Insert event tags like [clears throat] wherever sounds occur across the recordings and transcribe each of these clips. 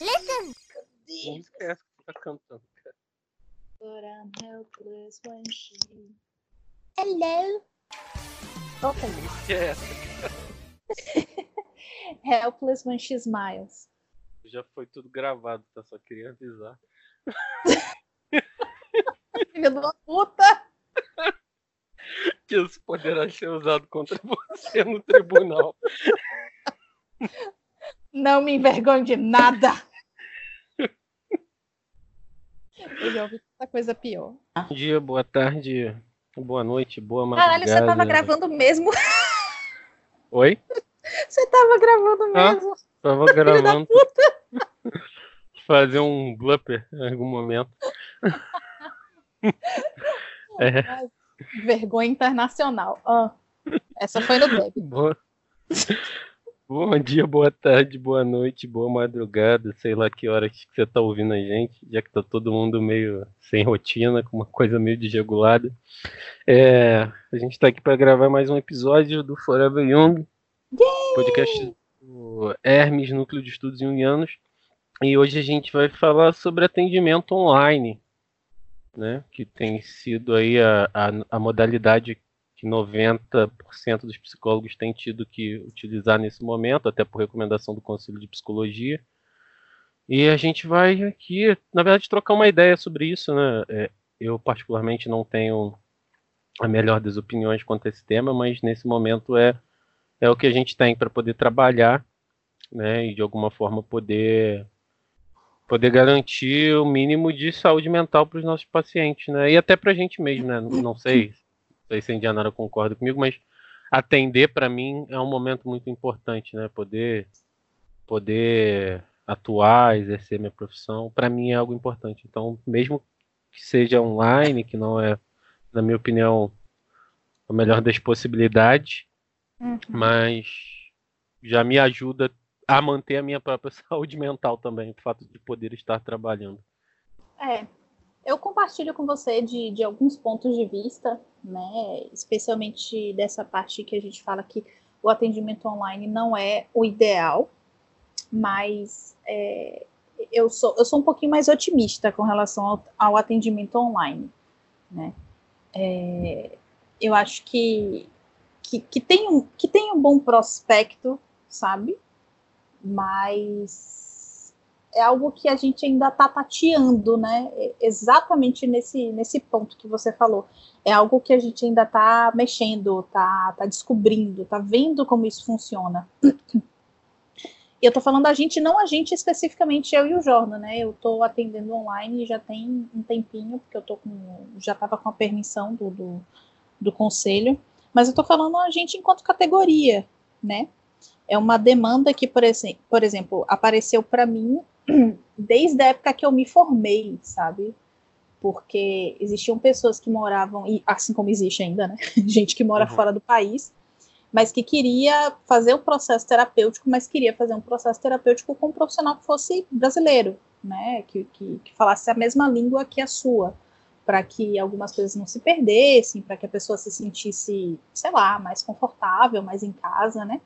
Listen. Música é essa que você tá cantando, cara? But I'm helpless when she. Hello. Qual que é música é essa? Helpless when she smiles. Já foi tudo gravado, tá? Só queria avisar. [laughs] Filho de uma puta! Que isso poderá ser usado contra você no tribunal. Não me envergonho de nada! Eu já ouvi tanta coisa pior. Bom dia, boa tarde, boa noite, boa madrugada. Caralho, você tava gravando mesmo. Oi? [laughs] Você tava gravando mesmo. Tava Filho da gravando. [laughs] Fazer um blooper em algum momento. [laughs] É. Vergonha internacional. Ah, essa foi no Deb. Boa... Bom dia, boa tarde, boa noite, boa madrugada, sei lá que hora que você tá ouvindo a gente, já que tá todo mundo meio sem rotina, com uma coisa meio desregulada. É, a gente tá aqui para gravar mais um episódio do Forever Young, podcast do Hermes, Núcleo de Estudos Jungianos, e hoje a gente vai falar sobre atendimento online, né, que tem sido aí a, a, a modalidade que 90% dos psicólogos têm tido que utilizar nesse momento, até por recomendação do Conselho de Psicologia. E a gente vai aqui, na verdade, trocar uma ideia sobre isso, né? É, eu, particularmente, não tenho a melhor das opiniões quanto a esse tema, mas nesse momento é, é o que a gente tem para poder trabalhar, né? E de alguma forma poder poder garantir o mínimo de saúde mental para os nossos pacientes, né? E até para a gente mesmo, né? Não sei sei se a Indianara concorda comigo, mas atender para mim é um momento muito importante, né? Poder poder atuar, exercer minha profissão, para mim é algo importante. Então, mesmo que seja online, que não é, na minha opinião, a melhor das possibilidades, Uhum. mas já me ajuda a manter a minha própria [laughs] saúde mental também, o fato de poder estar trabalhando. É, eu compartilho com você de, de alguns pontos de vista, né? Especialmente dessa parte que a gente fala que o atendimento online não é o ideal, mas é, eu, sou, eu sou um pouquinho mais otimista com relação ao, ao atendimento online, né? É, eu acho que, que, que, tem um, que tem um bom prospecto, sabe? Mas é algo que a gente ainda está tateando, né? É Exatamente nesse, nesse ponto que você falou. É algo que a gente ainda está mexendo, está tá descobrindo, está vendo como isso funciona. E eu tô falando a gente, não a gente especificamente, eu e o Jordan, né? Eu tô atendendo online já tem um tempinho, porque eu tô com. já tava com a permissão do, do, do conselho. Mas eu tô falando a gente enquanto categoria, né? É uma demanda que, por, exe por exemplo, apareceu para mim [clears throat] desde a época que eu me formei, sabe? Porque existiam pessoas que moravam, e assim como existe ainda, né? [laughs] Gente que mora Uhum. fora do país, mas que queria fazer o processo terapêutico, mas queria fazer um processo terapêutico com um profissional que fosse brasileiro, né? Que, que, que falasse a mesma língua que a sua, para que algumas coisas não se perdessem, para que a pessoa se sentisse, sei lá, mais confortável, mais em casa, né?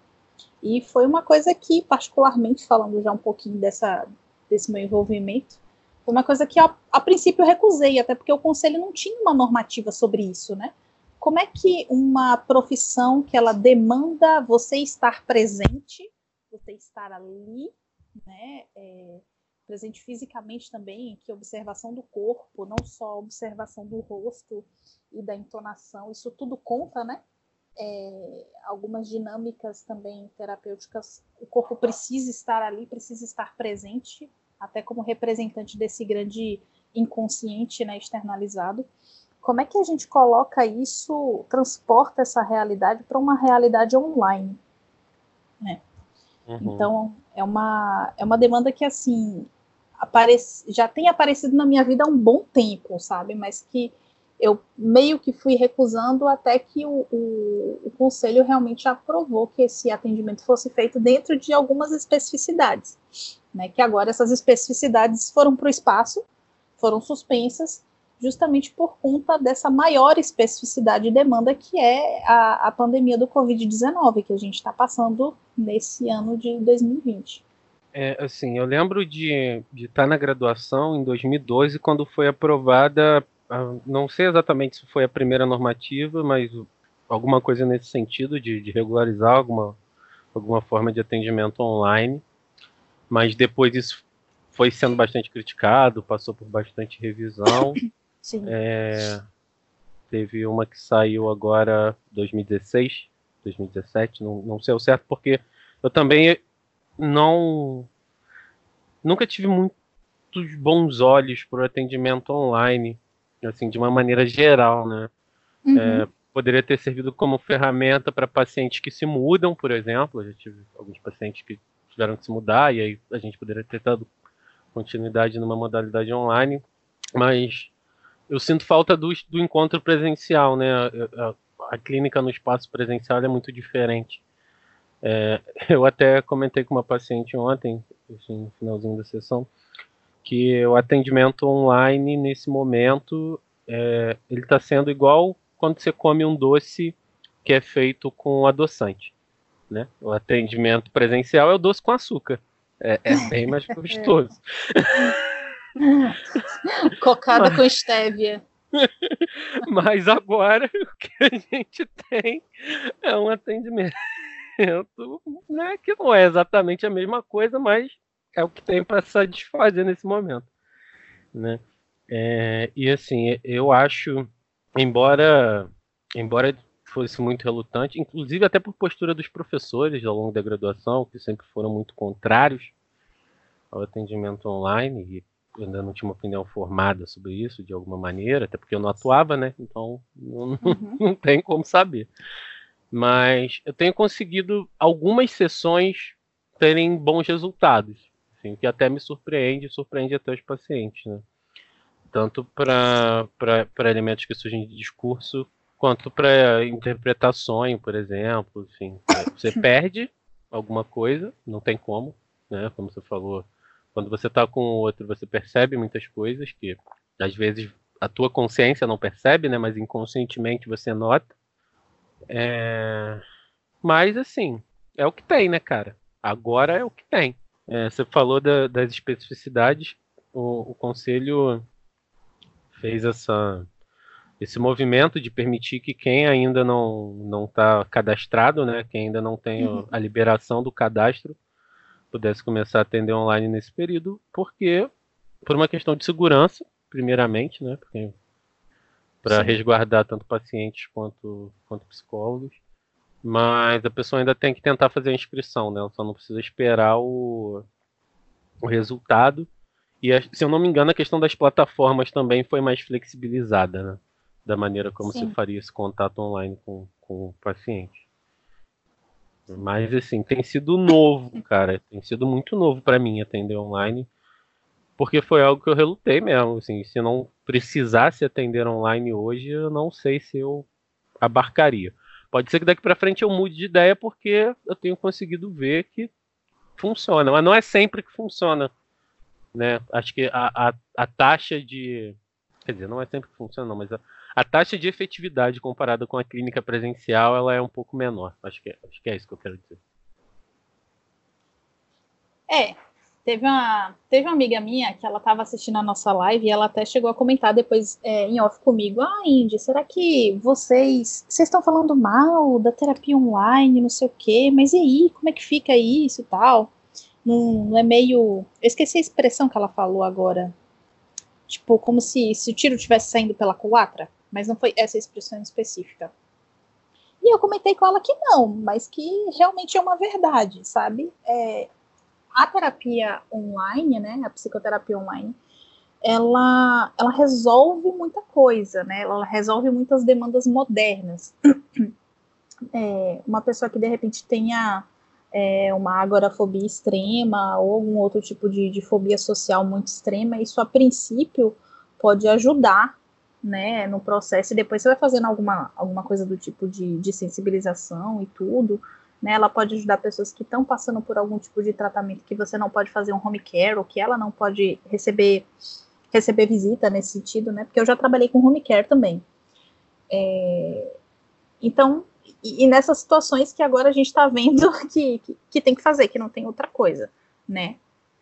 E foi uma coisa que, particularmente, falando já um pouquinho dessa, desse meu envolvimento, foi uma coisa que a, a princípio eu recusei, até porque o conselho não tinha uma normativa sobre isso, né? Como é que uma profissão que ela demanda você estar presente, você estar ali, né? é, presente fisicamente também, que observação do corpo, não só observação do rosto e da entonação, isso tudo conta, né? É, algumas dinâmicas também terapêuticas, o corpo precisa estar ali, precisa estar presente, até como representante desse grande inconsciente, né, externalizado. Como é que a gente coloca isso, transporta essa realidade para uma realidade online? Né? Uhum. Então, é uma, é uma demanda que, assim, aparece, já tem aparecido na minha vida há um bom tempo, sabe? Mas que eu meio que fui recusando até que o, o, o conselho realmente aprovou que esse atendimento fosse feito dentro de algumas especificidades. Né? Que agora essas especificidades foram para o espaço, foram suspensas, justamente por conta dessa maior especificidade e demanda que é a, a pandemia do Covid-19 que a gente está passando nesse ano de 2020. É, assim, eu lembro de estar tá na graduação em 2012, quando foi aprovada, não sei exatamente se foi a primeira normativa, mas alguma coisa nesse sentido de, de regularizar alguma, alguma forma de atendimento online. Mas depois isso foi sendo bastante criticado, passou por bastante revisão. [coughs] Sim. É, teve uma que saiu agora 2016, 2017, não, não sei o certo, porque eu também não nunca tive muitos bons olhos para o atendimento online, assim, de uma maneira geral, né? Uhum. É, poderia ter servido como ferramenta para pacientes que se mudam, por exemplo. Eu já tive alguns pacientes que tiveram que se mudar e aí a gente poderia ter dado continuidade numa modalidade online, mas eu sinto falta do, do encontro presencial, né? A, a, a, clínica no espaço presencial é muito diferente. É, [laughs] eu até comentei com uma paciente ontem, assim, no finalzinho da sessão, que o atendimento online nesse momento é, ele está sendo igual quando você come um doce que é feito com adoçante. Né? O atendimento presencial é o doce com açúcar. É, é bem mais [laughs] gostoso. [laughs] Cocada Mas... com estévia. [laughs] Mas agora o que a gente tem é um atendimento né, que não é exatamente a mesma coisa, mas é o que tem para satisfazer nesse momento. Né? É, e assim, eu acho, embora, embora fosse muito relutante, inclusive até por postura dos professores ao longo da graduação, que sempre foram muito contrários ao atendimento online, e ainda não tinha uma opinião formada sobre isso de alguma maneira, até porque eu não atuava, né? Então não, [laughs] uhum. não [laughs] tem como saber. Mas eu tenho conseguido algumas sessões terem bons resultados, assim, que até me surpreende, surpreende até os pacientes, né? Tanto para elementos que surgem de discurso, quanto para interpretar sonho, por exemplo. Enfim, você [laughs] perde alguma coisa, não tem como, né? Como você falou, quando você está com o outro, você percebe muitas coisas que às vezes a tua consciência não percebe, né? Mas inconscientemente você nota. É... Mas assim, é o que tem, né, cara? Agora é o que tem. É, você falou da, das especificidades. O, o conselho fez essa, esse movimento de permitir que quem ainda não não está cadastrado, né, quem ainda não tem uhum. a liberação do cadastro, pudesse começar a atender online nesse período, porque por uma questão de segurança, primeiramente, né? Para resguardar tanto pacientes quanto, quanto psicólogos. Mas a pessoa ainda tem que tentar fazer a inscrição, né? Ela só não precisa esperar o, o resultado. E, se eu não me engano, a questão das plataformas também foi mais flexibilizada, né? Da maneira como Sim. se faria esse contato online com, com o paciente. Mas assim, tem sido novo, [laughs] cara. Tem sido muito novo para mim atender online. Porque foi algo que eu relutei mesmo. Assim, se não precisasse atender online hoje, eu não sei se eu abarcaria. Pode ser que daqui para frente eu mude de ideia porque eu tenho conseguido ver que funciona. Mas não é sempre que funciona. Né? Acho que a, a, a taxa de. Quer dizer, não é sempre que funciona, não, mas a, a taxa de efetividade comparada com a clínica presencial ela é um pouco menor. Acho que é, acho que é isso que eu quero dizer. É, teve uma, teve uma amiga minha que ela estava assistindo a nossa live e ela até chegou a comentar depois é, em off comigo: Ah, Indy, será que vocês vocês estão falando mal da terapia online, não sei o quê, mas e aí, como é que fica isso e tal? Não, não é meio. Eu esqueci a expressão que ela falou agora. Tipo, como se, se o tiro estivesse saindo pela culatra mas não foi essa expressão específica. E eu comentei com ela que não, mas que realmente é uma verdade, sabe? É, a terapia online, né, a psicoterapia online, ela, ela resolve muita coisa, né? Ela resolve muitas demandas modernas. [clears throat] É, uma pessoa que de repente tenha é, uma agorafobia extrema ou algum outro tipo de, de fobia social muito extrema, isso a princípio pode ajudar né, no processo, e depois você vai fazendo alguma, alguma coisa do tipo de, de sensibilização e tudo, né, ela pode ajudar pessoas que estão passando por algum tipo de tratamento que você não pode fazer um home care, ou que ela não pode receber, receber visita nesse sentido, né, porque eu já trabalhei com home care também. É, então, e, e, nessas situações que agora a gente está vendo [laughs] que, que, que, tem que fazer, que não tem outra coisa, né,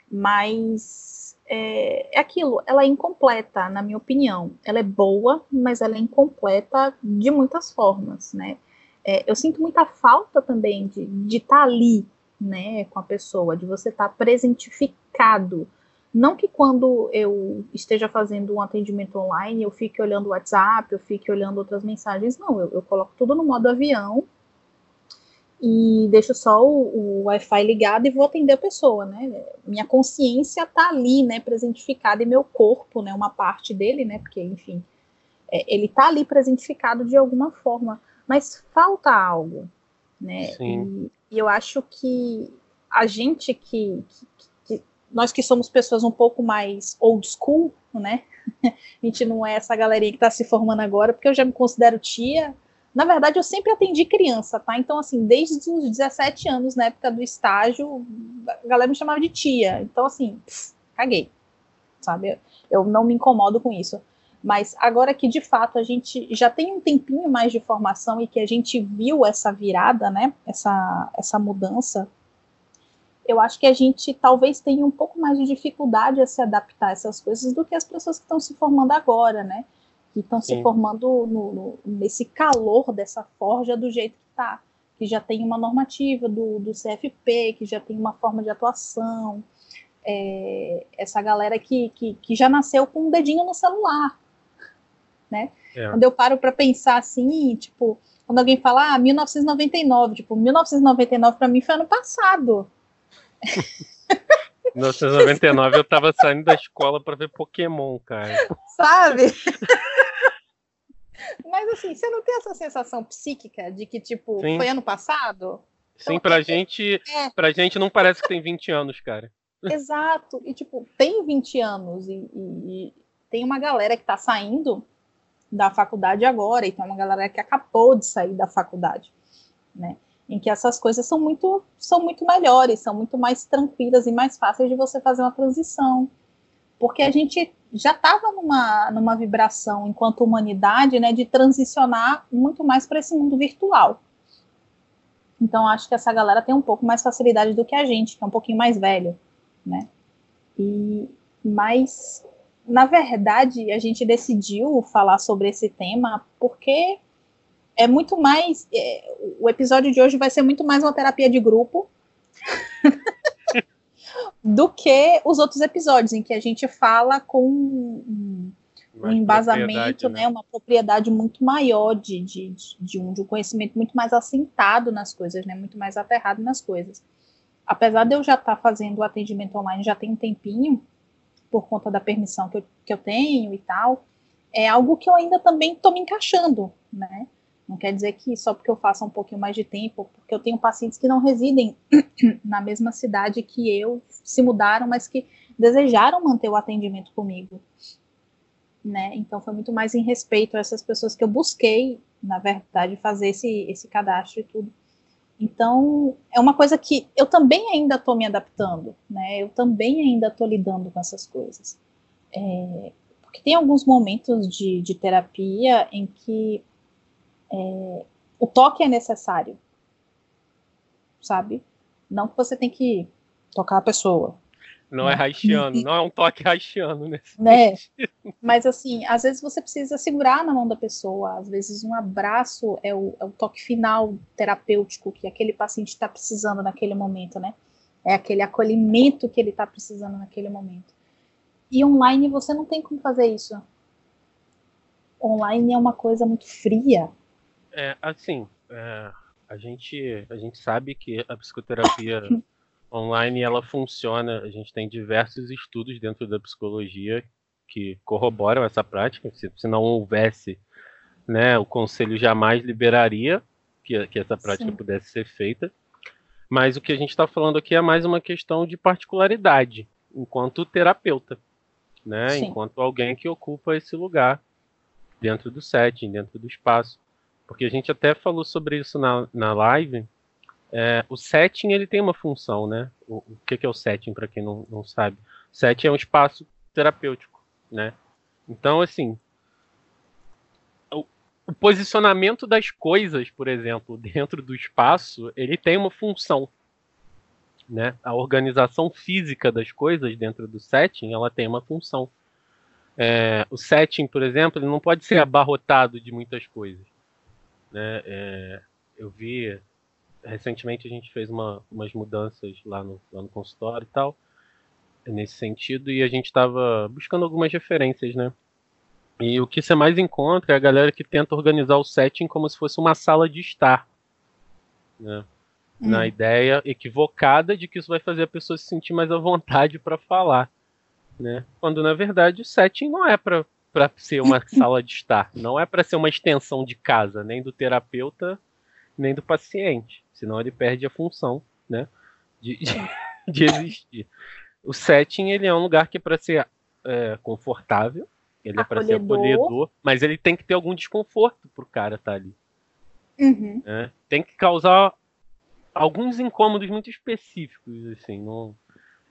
Mas é, é aquilo, ela é incompleta, na minha opinião. Ela é boa, mas ela é incompleta de muitas formas, né? É, eu sinto muita falta também de estar tá ali, né, com a pessoa, de você estar tá presentificado. Não que quando eu esteja fazendo um atendimento online eu fique olhando o WhatsApp, eu fique olhando outras mensagens, não, eu, eu coloco tudo no modo avião e deixo só o, o Wi-Fi ligado e vou atender a pessoa, né? Minha consciência tá ali, né, presentificada e meu corpo, né, uma parte dele, né, porque, enfim, é, ele tá ali presentificado de alguma forma, mas falta algo, né? Sim. E, e eu acho que a gente que, que, que, nós que somos pessoas um pouco mais old school, né? [laughs] A gente não é essa galerinha que está se formando agora, porque eu já me considero tia, na verdade, eu sempre atendi criança, tá? Então, assim, desde os 17 anos, na época do estágio, a galera me chamava de tia. Então, assim, pff, caguei, sabe? Eu não me incomodo com isso. Mas agora que de fato a gente já tem um tempinho mais de formação e que a gente viu essa virada, né? Essa, essa mudança, eu acho que a gente talvez tenha um pouco mais de dificuldade a se adaptar a essas coisas do que as pessoas que estão se formando agora, né? que estão se formando no, no, nesse calor dessa forja do jeito que está, que já tem uma normativa do, do CFP, que já tem uma forma de atuação, é, essa galera que, que, que, já nasceu com um dedinho no celular, né? É. Quando eu paro para pensar assim, tipo, quando alguém fala, ah, 1999, tipo, 1999 para mim foi ano passado. [laughs] 1999 eu tava saindo da escola para ver Pokémon, cara. Sabe? [laughs] Mas assim, você não tem essa sensação psíquica de que, tipo, Sim. foi ano passado? Sim, então, pra é, gente. É. Pra gente não parece que tem 20 anos, cara. Exato. E, tipo, tem 20 anos e, e, e tem uma galera que tá saindo da faculdade agora, e tem uma galera que acabou de sair da faculdade, né? Em que essas coisas são muito, são muito melhores, são muito mais tranquilas e mais fáceis de você fazer uma transição. Porque a gente já estava numa, numa vibração enquanto humanidade, né, de transicionar muito mais para esse mundo virtual. Então acho que essa galera tem um pouco mais facilidade do que a gente, que é um pouquinho mais velho, né? E mas na verdade a gente decidiu falar sobre esse tema porque é muito mais é, o episódio de hoje vai ser muito mais uma terapia de grupo [laughs] do que os outros episódios, em que a gente fala com um, um embasamento, né? né? uma propriedade muito maior de, de, de, um, de um conhecimento muito mais assentado nas coisas, né? muito mais aterrado nas coisas. Apesar de eu já estar tá fazendo o atendimento online já tem um tempinho, por conta da permissão que eu, que eu tenho e tal, é algo que eu ainda também estou me encaixando, né? Não quer dizer que só porque eu faça um pouquinho mais de tempo, porque eu tenho pacientes que não residem [clears throat] na mesma cidade que eu, se mudaram, mas que desejaram manter o atendimento comigo. Né? Então foi muito mais em respeito a essas pessoas que eu busquei, na verdade, fazer esse, esse cadastro e tudo. Então, é uma coisa que eu também ainda estou me adaptando, né? Eu também ainda estou lidando com essas coisas. É, porque tem alguns momentos de, de terapia em que é, o toque é necessário, sabe? Não que você tem que tocar a pessoa. Não é haitiano, não é um toque haitiano nesse né? Mas assim, às vezes você precisa segurar na mão da pessoa, às vezes um abraço é o, é o toque final terapêutico que aquele paciente está precisando naquele momento, né? É aquele acolhimento que ele está precisando naquele momento. E online você não tem como fazer isso. Online é uma coisa muito fria, é, assim, é, a, gente, a gente sabe que a psicoterapia [laughs] online ela funciona. A gente tem diversos estudos dentro da psicologia que corroboram essa prática. Se, se não houvesse, né, o conselho jamais liberaria que, que essa prática Sim. pudesse ser feita. Mas o que a gente está falando aqui é mais uma questão de particularidade, enquanto terapeuta, né? Enquanto alguém que ocupa esse lugar dentro do setting, dentro do espaço porque a gente até falou sobre isso na, na live. É, o setting ele tem uma função, né? O, o que, que é o setting para quem não, não sabe? O setting é um espaço terapêutico, né? Então, assim, o, o posicionamento das coisas, por exemplo, [laughs] dentro do espaço, ele tem uma função. né? A organização física das coisas dentro do setting, ela tem uma função. É, o setting, por exemplo, ele não pode ser abarrotado de muitas coisas. Né? É, eu vi recentemente a gente fez uma, umas mudanças lá no, lá no consultório e tal, nesse sentido, e a gente estava buscando algumas referências, né? E o que você mais encontra é a galera que tenta organizar o setting como se fosse uma sala de estar. Né? Hum. Na ideia equivocada de que isso vai fazer a pessoa se sentir mais à vontade para falar. Né? Quando na verdade o setting não é para ser uma [laughs] sala de estar, não é para ser uma extensão de casa, nem do terapeuta, nem do paciente senão ele perde a função, né, de, [laughs] de, de existir. O setting ele é um lugar que é para ser é, confortável, ele é para ser acolhedor, mas ele tem que ter algum desconforto pro cara estar tá ali. Uhum. Né? Tem que causar alguns incômodos muito específicos, assim, não,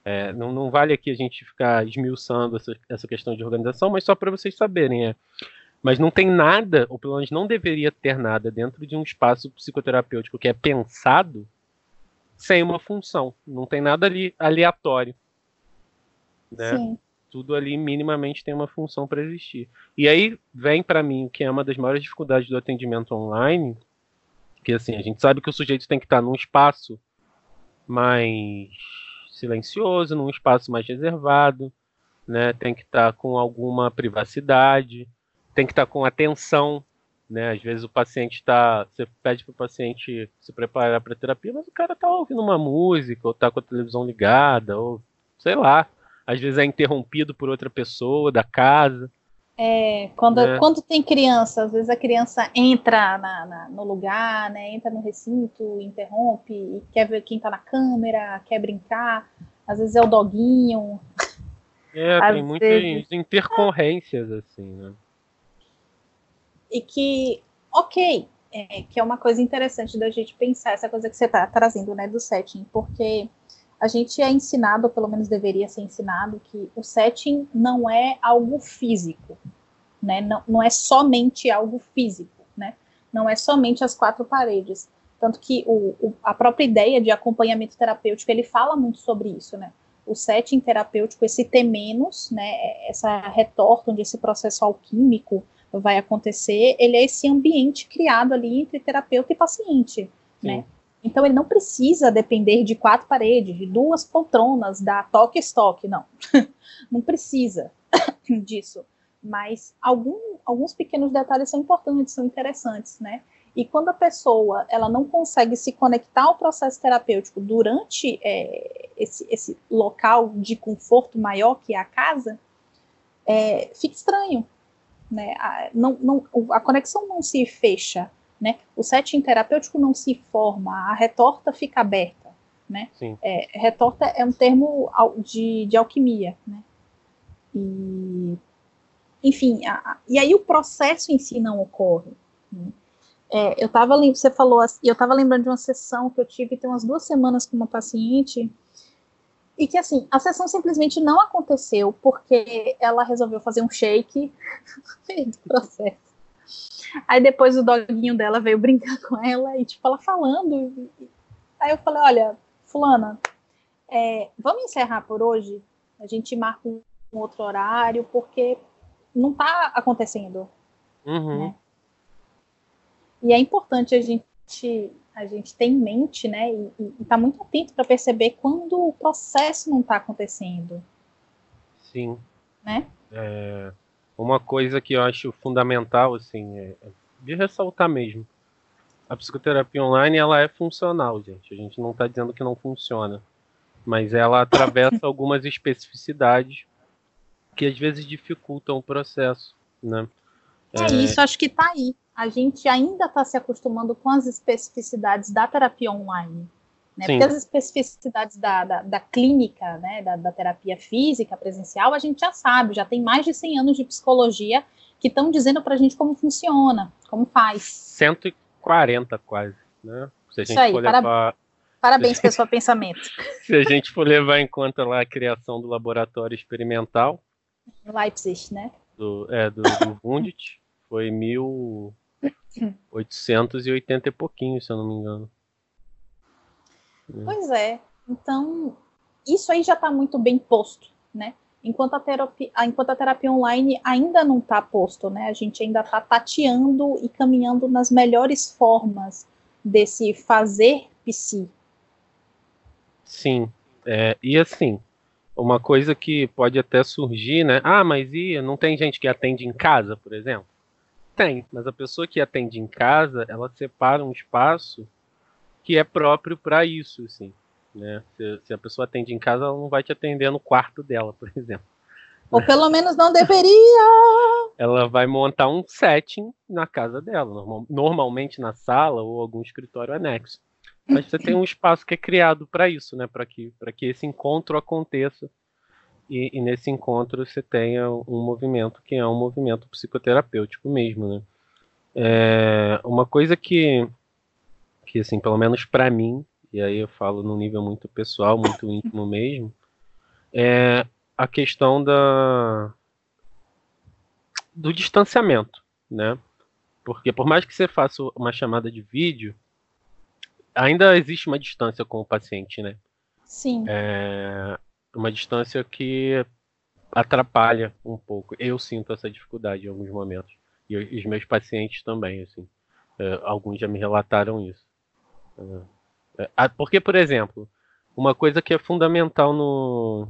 é, não, não, vale aqui a gente ficar esmiuçando essa, essa questão de organização, mas só para vocês saberem, é, mas não tem nada, ou pelo menos não deveria ter nada dentro de um espaço psicoterapêutico que é pensado sem uma função. Não tem nada ali aleatório. Né? Sim. Tudo ali minimamente tem uma função para existir. E aí vem para mim o que é uma das maiores dificuldades do atendimento online, que assim, a gente sabe que o sujeito tem que estar num espaço mais silencioso, num espaço mais reservado, né? Tem que estar com alguma privacidade, tem que estar com atenção, né? Às vezes o paciente está, você pede para o paciente se preparar para terapia, mas o cara está ouvindo uma música ou está com a televisão ligada ou sei lá. Às vezes é interrompido por outra pessoa da casa. É, quando, né? quando tem criança, às vezes a criança entra na, na, no lugar, né, entra no recinto, interrompe e quer ver quem está na câmera, quer brincar. Às vezes é o doguinho. É, às tem muitas vezes... intercorrências, assim, né? E que, ok, é, que é uma coisa interessante da gente pensar essa coisa que você está trazendo, né, do setting, porque a gente é ensinado, ou pelo menos deveria ser ensinado, que o setting não é algo físico, né, não, não é somente algo físico, né, não é somente as quatro paredes, tanto que o, o, a própria ideia de acompanhamento terapêutico, ele fala muito sobre isso, né, o setting terapêutico, esse T né, essa retorta onde esse processo alquímico vai acontecer, ele é esse ambiente criado ali entre terapeuta e paciente, Sim. né? Então ele não precisa depender de quatro paredes, de duas poltronas, da toque estoque, não. [laughs] não precisa [coughs] disso. Mas algum, alguns pequenos detalhes são importantes, são interessantes, né? E quando a pessoa ela não consegue se conectar ao processo terapêutico durante é, esse, esse local de conforto maior que é a casa, é, fica estranho, né? A, não, não, a conexão não se fecha, né? O setting terapêutico não se forma, a retorta fica aberta, né? É, retorta é um termo de, de alquimia, né? E, enfim, a, e aí o processo em si não ocorre. Né? É, eu tava, você falou, eu estava lembrando de uma sessão que eu tive tem umas duas semanas com uma paciente e que assim, a sessão simplesmente não aconteceu porque ela resolveu fazer um shake [laughs] no processo. Aí depois o doguinho dela veio brincar com ela e tipo ela falando. Aí eu falei, olha, fulana, é, vamos encerrar por hoje. A gente marca um outro horário porque não está acontecendo. Uhum. Né? E é importante a gente a gente tem em mente, né, e está muito atento para perceber quando o processo não está acontecendo. Sim. Né? É, uma coisa que eu acho fundamental, assim, é, é de ressaltar mesmo. A psicoterapia online, ela é funcional, gente. A gente não está dizendo que não funciona. Mas ela atravessa [laughs] algumas especificidades que às vezes dificultam o processo, né? É, é isso, acho que está aí a gente ainda está se acostumando com as especificidades da terapia online. Né? Porque as especificidades da, da, da clínica, né, da, da, terapia física, presencial, a gente já sabe, já tem mais de 100 anos de psicologia que estão dizendo para a gente como funciona, como faz. 140 quase, né? Se a gente Isso aí, for levar... parabéns [laughs] pelo seu pensamento. Se a gente for levar em conta lá a criação do laboratório experimental... Leipzig, né? Do, é, do, do Wundt, foi mil... 880 e pouquinho, se eu não me engano. Pois é. Então, isso aí já está muito bem posto, né? Enquanto a, terapia, enquanto a terapia online ainda não está posto, né? A gente ainda está tateando e caminhando nas melhores formas desse fazer psi. Sim, é, e assim, uma coisa que pode até surgir, né? Ah, mas e não tem gente que atende em casa, por exemplo? Tem, mas a pessoa que atende em casa, ela separa um espaço que é próprio para isso, assim. Né? Se, se, a pessoa atende em casa, ela não vai te atender no quarto dela, por exemplo. Ou [laughs] pelo menos não deveria! Ela vai montar um setting na casa dela, normal, normalmente na sala ou algum escritório anexo. Mas você tem um espaço que é criado para isso, né? Para que, que esse encontro aconteça. E, e, nesse encontro você tenha um movimento que é um movimento psicoterapêutico mesmo, né? É, uma coisa que, que assim, pelo menos para mim, e aí eu falo num nível muito pessoal, muito íntimo mesmo, é a questão da do distanciamento, né? Porque por mais que você faça uma chamada de vídeo, ainda existe uma distância com o paciente, né? Sim. É uma distância que atrapalha um pouco. Eu sinto essa dificuldade em alguns momentos. E os meus pacientes também, assim. É, alguns já me relataram isso. É, é porque, por exemplo, uma coisa que é fundamental no,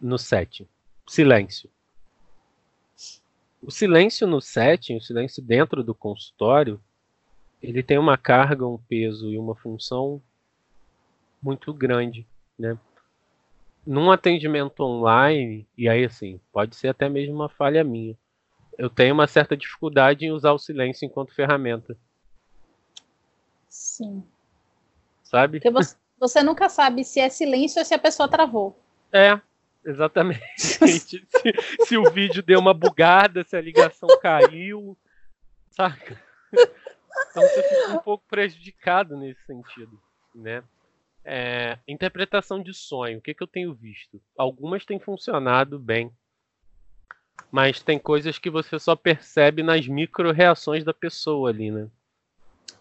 no setting, silêncio. O silêncio no setting, o silêncio dentro do consultório, ele tem uma carga, um peso e uma função muito grande, né? Num atendimento online, e aí assim, pode ser até mesmo uma falha minha, eu tenho uma certa dificuldade em usar o silêncio enquanto ferramenta. Sim. Sabe? Porque você, você nunca sabe se é silêncio ou se a pessoa travou. É, exatamente. [laughs] se, se o vídeo deu uma bugada, se a ligação caiu, saca? Então você fica um pouco prejudicado nesse sentido, né? É, interpretação de sonho, o que, que eu tenho visto? Algumas têm funcionado bem, mas tem coisas que você só percebe nas micro reações da pessoa ali, né?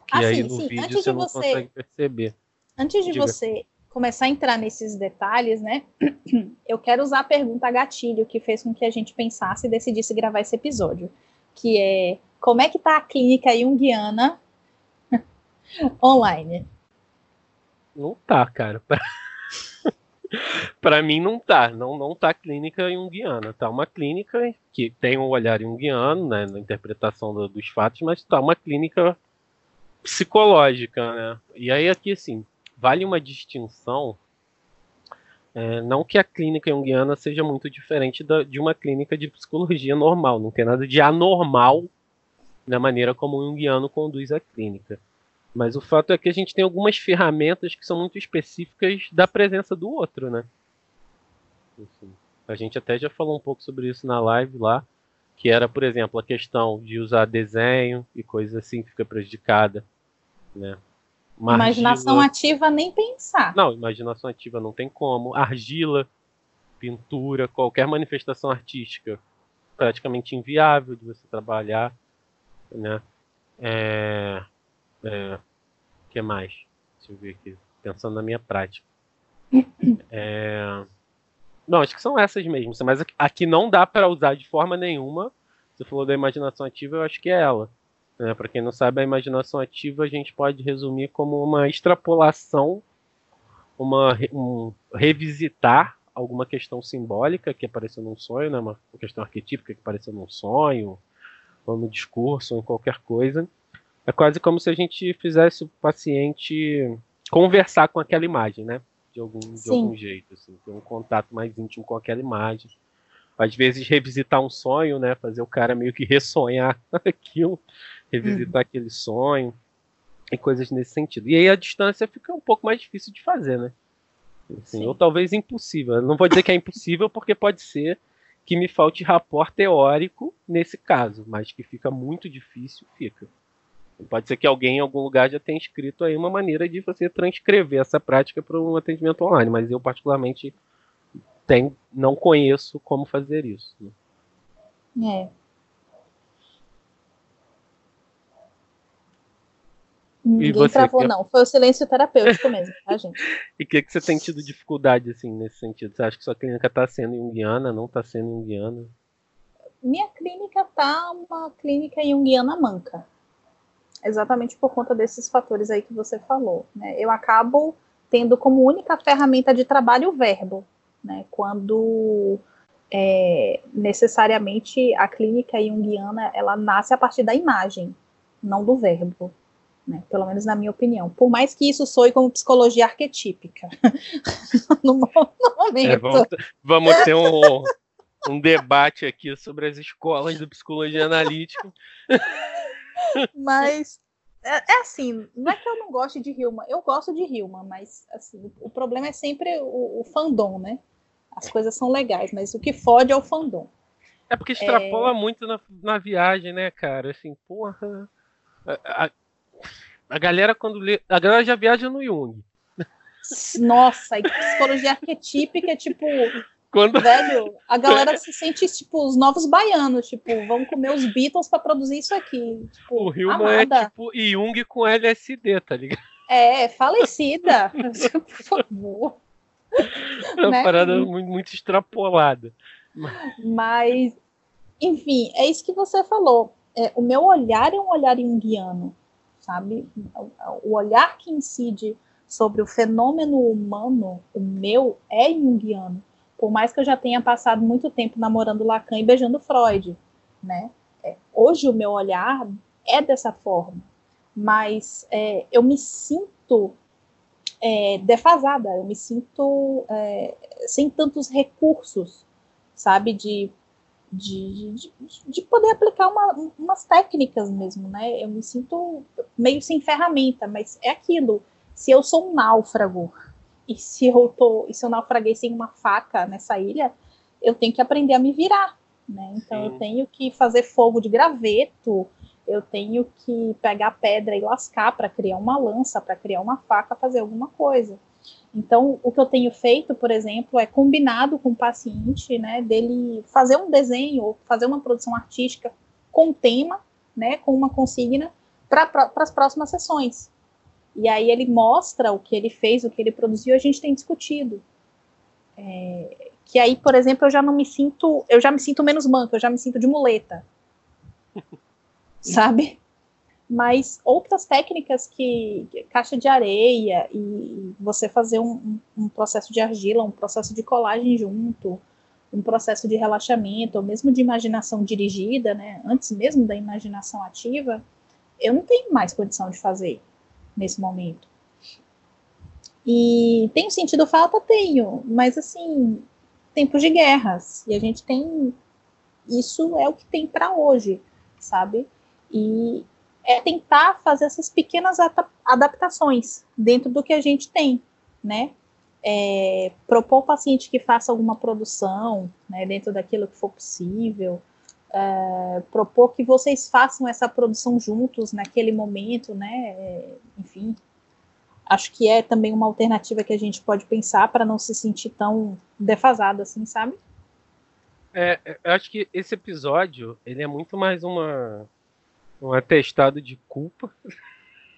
Que ah, aí sim, no sim. vídeo Antes você de não você... consegue perceber. Antes de Diga. você começar a entrar nesses detalhes, né? [clears throat] Eu quero usar a pergunta gatilho que fez com que a gente pensasse e decidisse gravar esse episódio, que é como é que tá a clínica junguiana [laughs] online? Não tá, cara. [laughs] Pra mim não tá, não, não tá clínica junguiana, tá uma clínica que tem um olhar junguiano, né, na interpretação do- dos fatos, mas tá uma clínica psicológica, né? E aí aqui assim, vale uma distinção, é, não que a clínica junguiana seja muito diferente da- de uma clínica de psicologia normal, não tem nada de anormal na maneira como o junguiano conduz a clínica. Mas o fato é que a gente tem algumas ferramentas que são muito específicas da presença do outro, né? Assim, a gente até já falou um pouco sobre isso na live lá, que era, por exemplo, a questão de usar desenho e coisas assim que fica prejudicada, né? Imaginação ativa nem pensar. Não, imaginação ativa não tem como. Argila, pintura, qualquer manifestação artística praticamente inviável de você trabalhar, né? É, é, que mais? Deixa eu ver aqui, pensando na minha prática. [coughs] É, não, acho que são essas mesmo. Mas aqui- não dá para usar de forma nenhuma. Você falou da imaginação ativa, eu acho que é ela. Né? Para quem não sabe, a imaginação ativa a gente pode resumir como uma extrapolação, uma um, revisitar alguma questão simbólica que apareceu num sonho, né? uma questão arquetípica que apareceu num sonho, ou no discurso, ou em qualquer coisa. É quase como se a gente fizesse o paciente conversar com aquela imagem, né? De algum, de algum jeito, assim, ter um contato mais íntimo com aquela imagem. Às vezes revisitar um sonho, né? Fazer o cara meio que ressonhar [laughs] aquilo, revisitar aquele sonho e coisas nesse sentido. E aí a distância fica um pouco mais difícil de fazer, né? Assim, Sim. ou talvez impossível. Não vou dizer que é impossível, porque pode ser que me falte rapport teórico nesse caso, mas que fica muito difícil, fica. Pode ser que alguém em algum lugar já tenha escrito aí uma maneira de você transcrever essa prática para um atendimento online, mas eu particularmente tem, não conheço como fazer isso. né? É. Ninguém você, travou, que- não. Foi o silêncio terapêutico mesmo, tá, gente? [laughs] E o que, que você tem tido dificuldade, assim, nesse sentido? Você acha que sua clínica tá sendo junguiana, não tá sendo junguiana? Minha clínica tá uma clínica junguiana manca. Exatamente por conta desses fatores aí que você falou. Né? Eu acabo tendo como única ferramenta de trabalho o verbo, né? Quando é, necessariamente a clínica junguiana ela nasce a partir da imagem, não do verbo. Né? Pelo menos na minha opinião. Por mais que isso soe como psicologia arquetípica. [laughs] no momento. É, vamos, vamos ter um, um debate aqui sobre as escolas de psicologia analítica. [laughs] Mas é, é assim, não é que eu não goste de Hilma, eu gosto de Hilma, mas assim, o problema é sempre o, o fandom, né? As coisas são legais, mas o que fode é o fandom. É porque extrapola muito na, na viagem, né, cara? Assim, porra. A, a- a galera quando lê. A galera já viaja no Jung. Nossa, e psicologia arquetípica é tipo, Quando, velho, a [laughs] galera se sente tipo os novos baianos, tipo, vamos comer os Beatles pra produzir isso aqui. Tipo, o Hilma é tipo Jung com LSD, tá ligado? É, falecida, [laughs] por favor. É uma Né? parada muito, muito extrapolada. Mas, enfim, é isso que você falou. É, o meu olhar é um olhar junguiano, sabe? O- O olhar que incide sobre o fenômeno humano, o meu, é junguiano. Por mais que eu já tenha passado muito tempo namorando Lacan e beijando Freud, né? É, hoje o meu olhar é dessa forma, mas é, eu me sinto é, defasada, eu me sinto é, sem tantos recursos, sabe, de, de, de, de poder aplicar uma, umas técnicas mesmo, né? Eu me sinto meio sem ferramenta, mas é aquilo. Se eu sou um náufrago e se eu tô, e se eu naufraguei sem uma faca nessa ilha, eu tenho que aprender a me virar, né? Então Sim. eu tenho que fazer fogo de graveto, eu tenho que pegar pedra e lascar para criar uma lança, para criar uma faca, fazer alguma coisa. Então, o que eu tenho feito, por exemplo, é combinado com o paciente, né, dele fazer um desenho ou fazer uma produção artística com tema, né, com uma consigna para as próximas sessões. E aí ele mostra o que ele fez, o que ele produziu, a gente tem discutido. É, que aí, por exemplo, eu já não me sinto, eu já me sinto menos manca, eu já me sinto de muleta. [laughs] Sabe? Mas outras técnicas que, caixa de areia e você fazer um, um- um processo de argila, um processo de colagem junto, um processo de relaxamento, ou mesmo de imaginação dirigida, né? Antes mesmo da imaginação ativa, eu não tenho mais condição de fazer nesse momento. E tenho sentido falta? Tenho, mas assim, tempos de guerras, e a gente tem. Isso é o que tem para hoje, sabe? E é tentar fazer essas pequenas adaptações dentro do que a gente tem, né? É, propor ao paciente que faça alguma produção, né, dentro daquilo que for possível, é, propor que vocês façam essa produção juntos naquele momento, né? É, enfim, acho que é também uma alternativa que a gente pode pensar para não se sentir tão defasado assim, sabe? É, é, eu acho que esse episódio ele é muito mais uma um atestado de culpa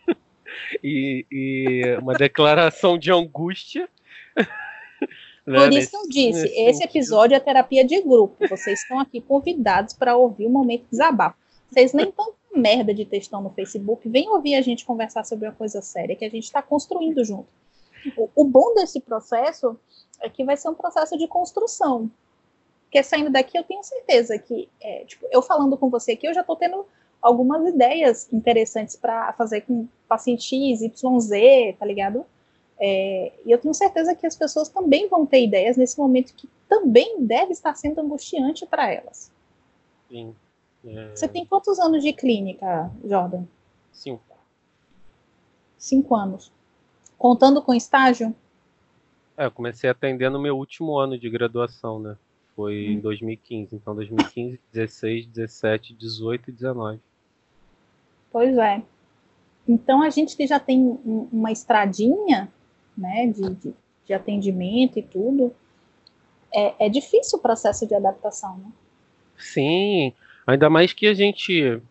[laughs] e, e uma declaração de angústia. [laughs] né, Por isso que eu disse, esse episódio é terapia de grupo. Vocês estão aqui convidados para ouvir o momento de desabafo. Vocês nem tanta merda de textão no Facebook, vem ouvir a gente conversar sobre uma coisa séria que a gente está construindo junto. O, o bom desse processo é que vai ser um processo de construção. Porque saindo daqui eu tenho certeza que, é, tipo, eu falando com você aqui, eu já estou tendo algumas ideias interessantes para fazer com paciente X, Y, Z, tá ligado? É, e eu tenho certeza que as pessoas também vão ter ideias nesse momento que também deve estar sendo angustiante para elas. Sim. É, Você tem quantos anos de clínica, Jordan? cinco. Cinco anos. Contando com estágio? É, eu comecei a atender no meu último ano de graduação, né? Foi em 2015. Então, 2015, 16, 17, 18 e 19. Pois é. Então a gente que já tem um- uma estradinha, né, de, de, de atendimento e tudo, é, é difícil o processo de adaptação, né? Sim, ainda mais que a gente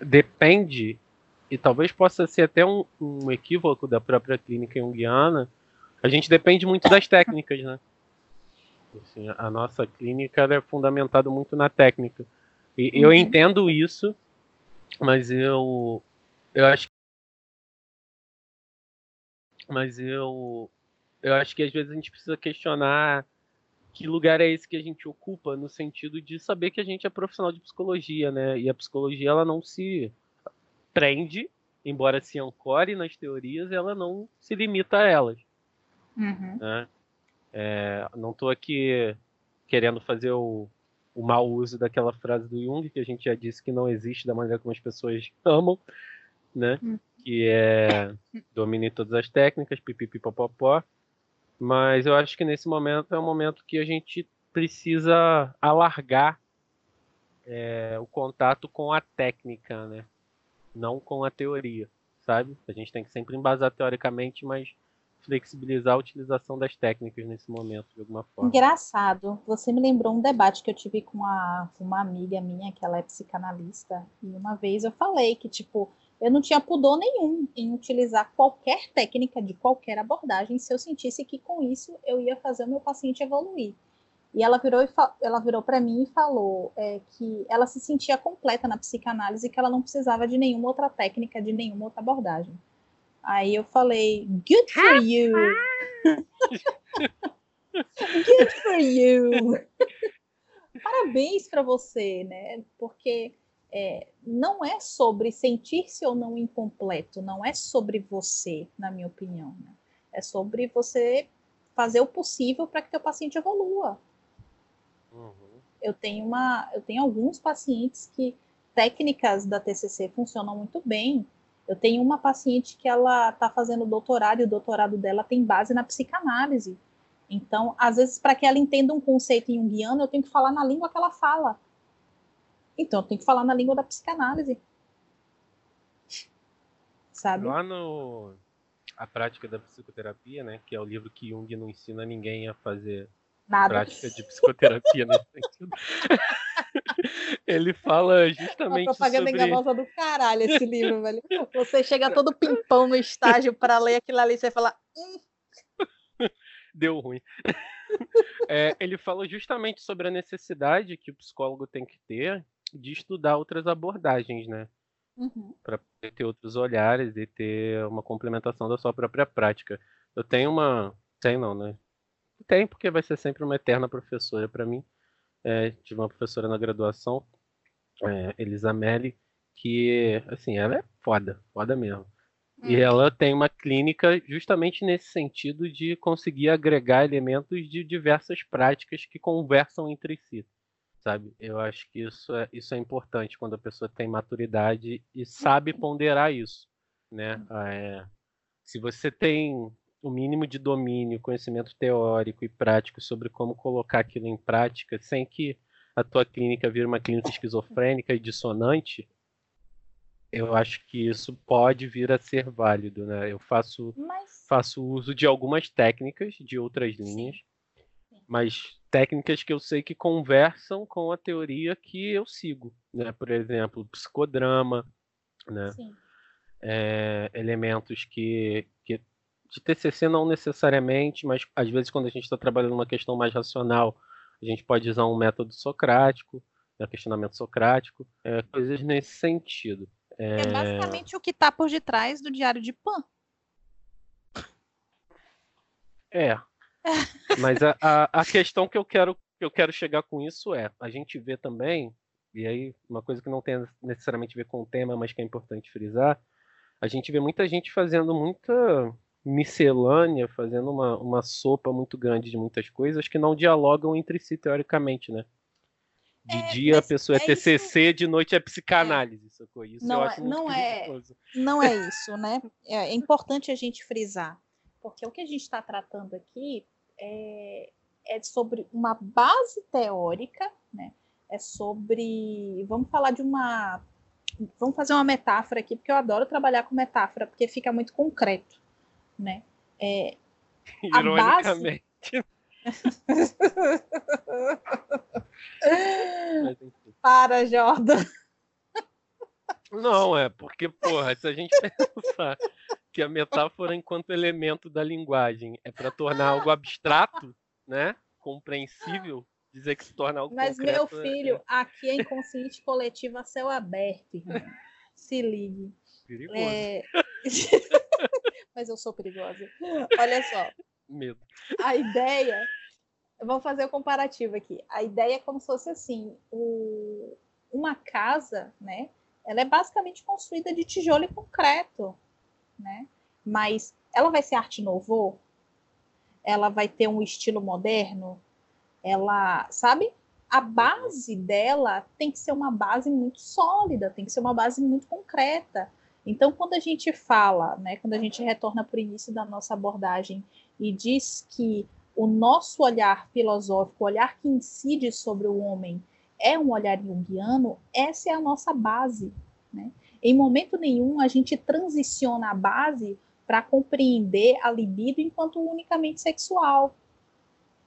depende e talvez possa ser até um, um equívoco da própria clínica junguiana, a gente depende muito das técnicas, né? Assim, a nossa clínica é fundamentada muito na técnica. E eu Uhum. entendo isso, mas eu eu acho mas eu eu acho que às vezes a gente precisa questionar que lugar é esse que a gente ocupa no sentido de saber que a gente é profissional de psicologia, né? E a psicologia ela não se prende, embora se ancore nas teorias, ela não se limita a elas Uhum. né? É, não estou aqui querendo fazer o, o mau uso daquela frase do Jung, que a gente já disse que não existe da maneira como as pessoas [laughs] amam, né? Hum. Que é domine todas as técnicas, pipipipopopó. Mas eu acho que nesse momento é um momento que a gente precisa alargar é, o contato com a técnica, né? Não com a teoria, sabe? A gente tem que sempre embasar teoricamente, mas flexibilizar a utilização das técnicas nesse momento, de alguma forma. Engraçado, você me lembrou um debate que eu tive com com uma amiga minha, que ela é psicanalista, e uma vez eu falei que, tipo, eu não tinha pudor nenhum em utilizar qualquer técnica de qualquer abordagem se eu sentisse que com isso eu ia fazer o meu paciente evoluir. E ela virou, e ela virou para mim e falou é, que ela se sentia completa na psicanálise que ela não precisava de nenhuma outra técnica, de nenhuma outra abordagem. Aí eu falei, good for you! [laughs] good for you! [laughs] Parabéns para você, né? Porque é, não é sobre sentir-se ou não incompleto, não é sobre você, na minha opinião. Né? É sobre você fazer o possível para que teu paciente evolua. Uhum. Eu tenho uma, eu tenho alguns pacientes que técnicas da TCC funcionam muito bem. Eu tenho uma paciente que ela está fazendo doutorado e o doutorado dela tem base na psicanálise. Então, às vezes, para que ela entenda um conceito junguiano, eu tenho que falar na língua que ela fala. Então, eu tenho que falar na língua da psicanálise. Sabe? Lá no A Prática da Psicoterapia, né, que é o livro que Jung não ensina ninguém a fazer Nada. prática de psicoterapia nesse [laughs] sentido. Ele fala Uma justamente propaganda sobre... enganosa do caralho esse livro, velho. Você chega todo pimpão no estágio para ler aquilo ali e você fala, hum, deu ruim. [laughs] É, ele fala justamente sobre a necessidade que o psicólogo tem que ter de estudar outras abordagens, né? uhum, Para ter outros olhares e ter uma complementação da sua própria prática. Eu tenho uma. Tem não, né? Tem, porque vai ser sempre uma eterna professora para mim. É, tive uma professora na graduação, é, Elisa Melli, que, assim, ela é foda, foda mesmo. E Hum. ela tem uma clínica justamente nesse sentido de conseguir agregar elementos de diversas práticas que conversam entre si, sabe? Eu acho que isso é, isso é importante quando a pessoa tem maturidade e sabe ponderar isso, né? É, se você tem o mínimo de domínio, conhecimento teórico e prático sobre como colocar aquilo em prática, sem que a tua clínica vire uma clínica esquizofrênica e dissonante, eu acho que isso pode vir a ser válido, né? Eu faço mas faço uso de algumas técnicas de outras linhas, mas técnicas que eu sei que conversam com a teoria que eu sigo, né? Por exemplo, psicodrama, né? É, elementos que, que de TCC não necessariamente, mas às vezes quando a gente está trabalhando uma questão mais racional, a gente pode usar um método socrático, né, questionamento socrático, é, coisas nesse sentido. É basicamente o que tá por detrás do Diário de Pan. É. Mas a, a, a questão que eu quero que eu quero chegar com isso é, a gente vê também, e aí uma coisa que não tem necessariamente a ver com o tema, mas que é importante frisar, a gente vê muita gente fazendo muita miscelânea, fazendo uma, uma sopa muito grande de muitas coisas que não dialogam entre si teoricamente, né? De É, dia a pessoa é, é TCC, de noite é psicanálise, sacou? Isso Não eu é- acho não é-. Não é isso, né? É, é importante a gente frisar, porque o que a gente está tratando aqui é, é sobre uma base teórica, né? É sobre. Vamos falar de uma. Vamos fazer uma metáfora aqui, porque eu adoro trabalhar com metáfora, porque fica muito concreto, né? É, [laughs] A [laughs] enfim. Para, Jordan. Não, é porque, porra, se a gente [laughs] pensar que a metáfora enquanto elemento da linguagem é para tornar algo abstrato, né? Compreensível, dizer que se torna algo Mas, concreto, meu é- filho, aqui é inconsciente coletivo a céu aberto, irmão. Se ligue. é perigoso. É... [laughs] Mas eu sou perigosa. Olha só, Medo. a ideia. Vamos fazer o comparativo aqui. A ideia é como se fosse assim: o... uma casa, né? Ela é basicamente construída de tijolo e concreto, né? Mas ela vai ser arte novo? Ela vai ter um estilo moderno? Ela, sabe? A base dela tem que ser uma base muito sólida, tem que ser uma base muito concreta. Então, quando a gente fala, né, quando a gente retorna para o início da nossa abordagem e diz que o nosso olhar filosófico, o olhar que incide sobre o homem, é um olhar junguiano, essa é a nossa base. Né? Em momento nenhum a gente transiciona a base para compreender a libido enquanto unicamente sexual.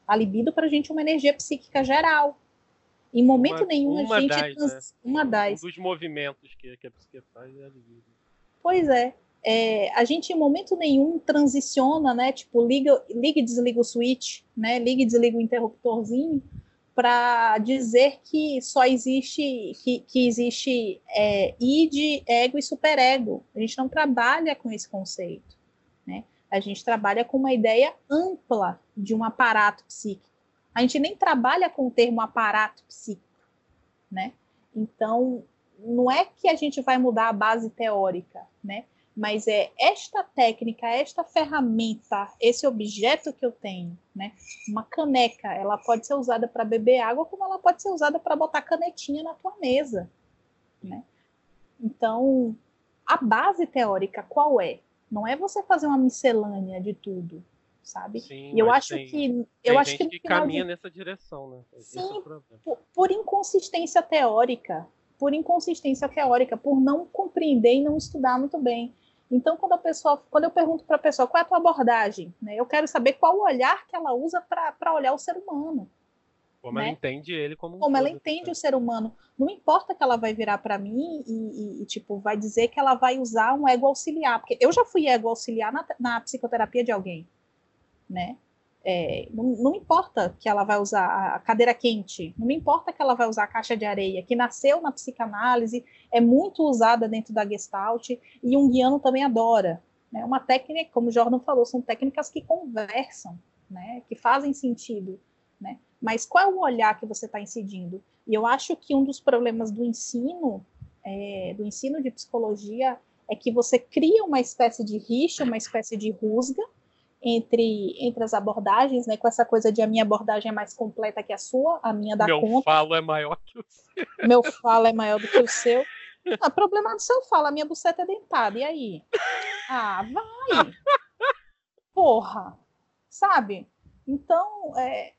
A libido para a gente é uma energia psíquica geral. Em momento Uma- nenhum uma a gente das, trans- uma das Um dos movimentos que, que a psique faz é a libido. Pois é. É, a gente em momento nenhum transiciona, né? Tipo, liga, liga e desliga o switch, né? Liga e desliga o interruptorzinho para dizer que só existe que, que existe é, id, ego e superego. A gente não trabalha com esse conceito, né? A gente trabalha com uma ideia ampla de um aparato psíquico. A gente nem trabalha com o termo aparato psíquico, né? Então, não é que a gente vai mudar a base teórica, né? Mas é esta técnica, esta ferramenta, esse objeto que eu tenho, né? Uma caneca, ela pode ser usada para beber água, como ela pode ser usada para botar canetinha na tua mesa, né? Então, a base teórica qual é? Não é você fazer uma miscelânea de tudo, sabe? Sim, eu acho tem, que eu tem acho gente que que final de caminha nessa direção, né? É Sim. problema. por, por inconsistência teórica, por inconsistência teórica, por não compreender e não estudar muito bem. Então, quando a pessoa, quando eu pergunto para a pessoa qual é a tua abordagem, né, eu quero saber qual o olhar que ela usa para olhar o ser humano, Como né? ela entende ele como um como ela todo, entende né? o ser humano. Não importa que ela vai virar para mim e, e- e, tipo vai dizer que ela vai usar um ego auxiliar, porque eu já fui ego auxiliar na, na psicoterapia de alguém, né? É, não, não importa que ela vai usar a cadeira quente, não importa que ela vai usar a caixa de areia, que nasceu na psicanálise, é muito usada dentro da Gestalt, e um guiano também adora. É né? uma técnica, como o Jordan falou, são técnicas que conversam, né? que fazem sentido. Né? Mas qual é o olhar que você está incidindo? E eu acho que um dos problemas do ensino, é, do ensino de psicologia, é que você cria uma espécie de rixa, uma espécie de rusga, entre, entre as abordagens, né? Com essa coisa de a minha abordagem é mais completa que a sua, a minha dá Meu conta, falo é maior que o seu. meu falo é maior do que o seu. Ah, problema do seu falo, a minha buceta é dentada, e aí? Ah, vai! Porra! Sabe? Então, é, é,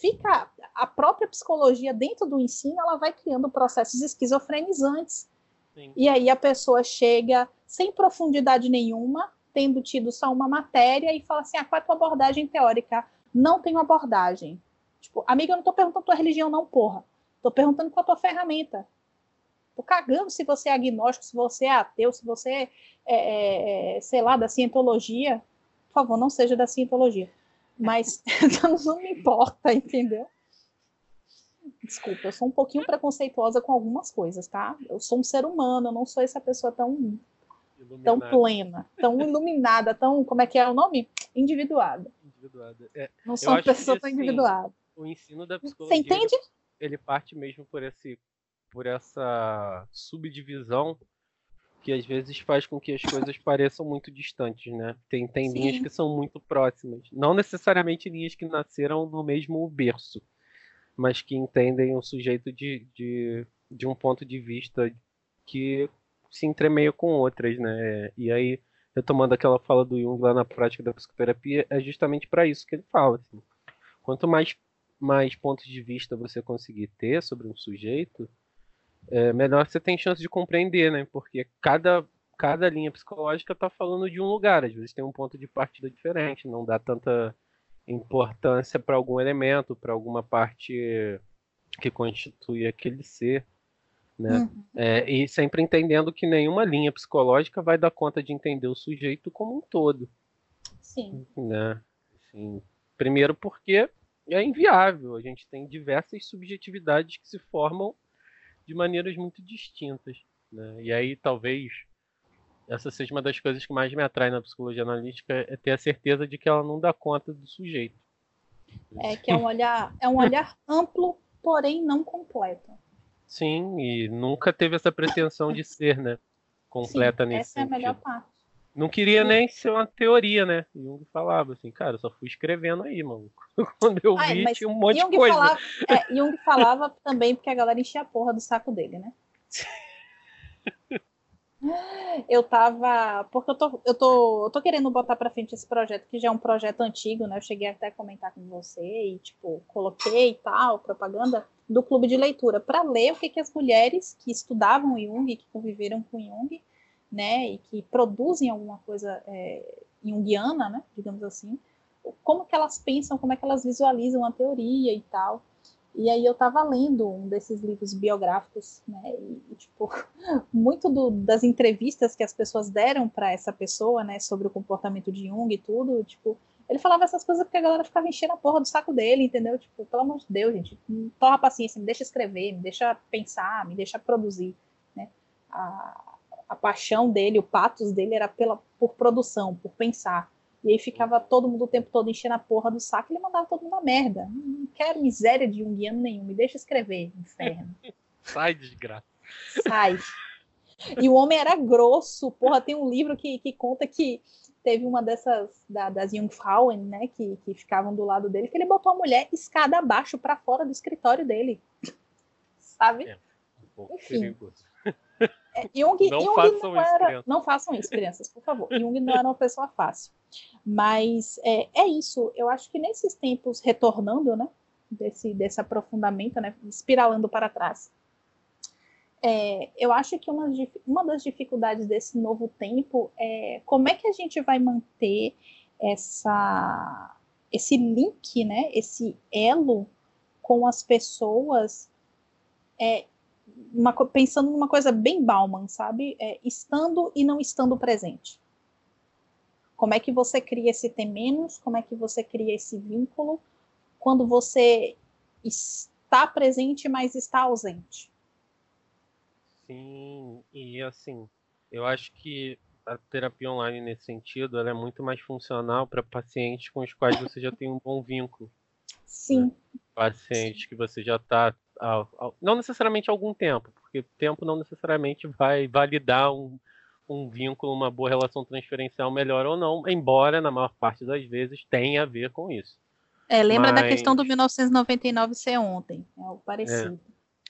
fica a própria psicologia dentro do ensino, ela vai criando processos esquizofrenizantes. Sim. E aí a pessoa chega sem profundidade nenhuma, tendo tido só uma matéria, e fala assim: ah, qual é a tua abordagem teórica? Não tenho abordagem. Tipo, amiga, eu não tô perguntando tua religião, não, porra. Tô perguntando qual a tua ferramenta. Tô cagando se você é agnóstico, se você é ateu, se você é, é, é sei lá, da cientologia. Por favor, não seja da cientologia. Mas [laughs] não me importa, entendeu? Desculpa, eu sou um pouquinho preconceituosa com algumas coisas, tá? Eu sou um ser humano, eu não sou essa pessoa tão, tão Iluminado, plena, tão [laughs] iluminada, tão. Como é que é o nome? Individuada. individuada. É, Não sou uma pessoa tão assim, individuada. o ensino da Você psicologia entende? ele parte mesmo por esse por essa subdivisão que às vezes faz com que as coisas pareçam muito distantes, né? Tem, tem Sim. linhas que são muito próximas. Não necessariamente linhas que nasceram no mesmo berço, mas que entendem o sujeito de, de, de um ponto de vista que se entremeia com outras, né? E aí, retomando aquela fala do Jung lá na prática da psicoterapia, é justamente para isso que ele fala. Assim. Quanto mais, mais pontos de vista você conseguir ter sobre um sujeito, é, melhor você tem chance de compreender, né? Porque cada, cada linha psicológica está falando de um lugar, às vezes tem um ponto de partida diferente, não dá tanta importância para algum elemento, para alguma parte que constitui aquele ser. Né? Uhum. É, e sempre entendendo que nenhuma linha psicológica vai dar conta de entender o sujeito como um todo. Sim. Né? Assim, primeiro porque é inviável, a gente tem diversas subjetividades que se formam de maneiras muito distintas. Né? E aí talvez essa seja uma das coisas que mais me atrai na psicologia analítica, é ter a certeza de que ela não dá conta do sujeito. É que é um olhar, é um olhar amplo, porém não completo. Sim, e nunca teve essa pretensão de ser, né? Completa Sim, nesse essa sentido. é a melhor parte. Não queria nem ser uma teoria, né? Jung falava assim, cara, eu só fui escrevendo aí, maluco. [laughs] Quando eu Ai, vi, tinha um monte Jung de coisa. Falava, é, Jung falava também porque a galera enchia a porra do saco dele, né? [laughs] Eu tava. Porque eu tô, eu tô, eu tô querendo botar pra frente esse projeto, que já é um projeto antigo, né? Eu cheguei até a comentar com você e, tipo, coloquei e tal, propaganda do clube de leitura, para ler o que, que as mulheres que estudavam Jung, que conviveram com Jung, né, e que produzem alguma coisa é, junguiana, né, digamos assim, como que elas pensam, como é que elas visualizam a teoria e tal. E aí eu estava lendo um desses livros biográficos, né, e, tipo, [laughs] muito do, das entrevistas que as pessoas deram para essa pessoa, né, sobre o comportamento de Jung e tudo, tipo, ele falava essas coisas porque a galera ficava enchendo a porra do saco dele, entendeu? Tipo, pelo amor de Deus, gente, torra paciência, me deixa escrever, me deixa pensar, me deixa produzir, né? A, a paixão dele, o patos dele era pela, por produção, por pensar. E aí ficava todo mundo o tempo todo enchendo a porra do saco e ele mandava todo mundo a merda. Não quero miséria de um guiano nenhum, me deixa escrever, inferno. Sai, desgraça. Sai. E o homem era grosso, porra, tem um livro que, que conta que teve uma dessas, da, das Jungfrauen, né, que, que ficavam do lado dele, que ele botou a mulher escada abaixo para fora do escritório dele. Sabe? É, um pouco Enfim. perigoso. É, Jung, não, Jung façam não, era, isso, não façam isso, crianças, por favor. Jung não era uma pessoa fácil. Mas é, é isso. Eu acho que nesses tempos, retornando, né? Desse, desse aprofundamento, né? Espiralando para trás. É, eu acho que uma, uma das dificuldades desse novo tempo é como é que a gente vai manter essa, esse link, né? Esse elo com as pessoas é, uma, pensando numa coisa bem Bauman, sabe? É, estando e não estando presente. Como é que você cria esse ter menos? Como é que você cria esse vínculo quando você está presente, mas está ausente? Sim, e assim, eu acho que a terapia online nesse sentido, ela é muito mais funcional para pacientes com os quais você já tem um bom vínculo. Sim. Né? Pacientes que você já está não necessariamente algum tempo, porque tempo não necessariamente vai validar um, um vínculo, uma boa relação transferencial melhor ou não, embora na maior parte das vezes tenha a ver com isso. É, lembra mas, da questão do 1999 ser ontem, é o parecido.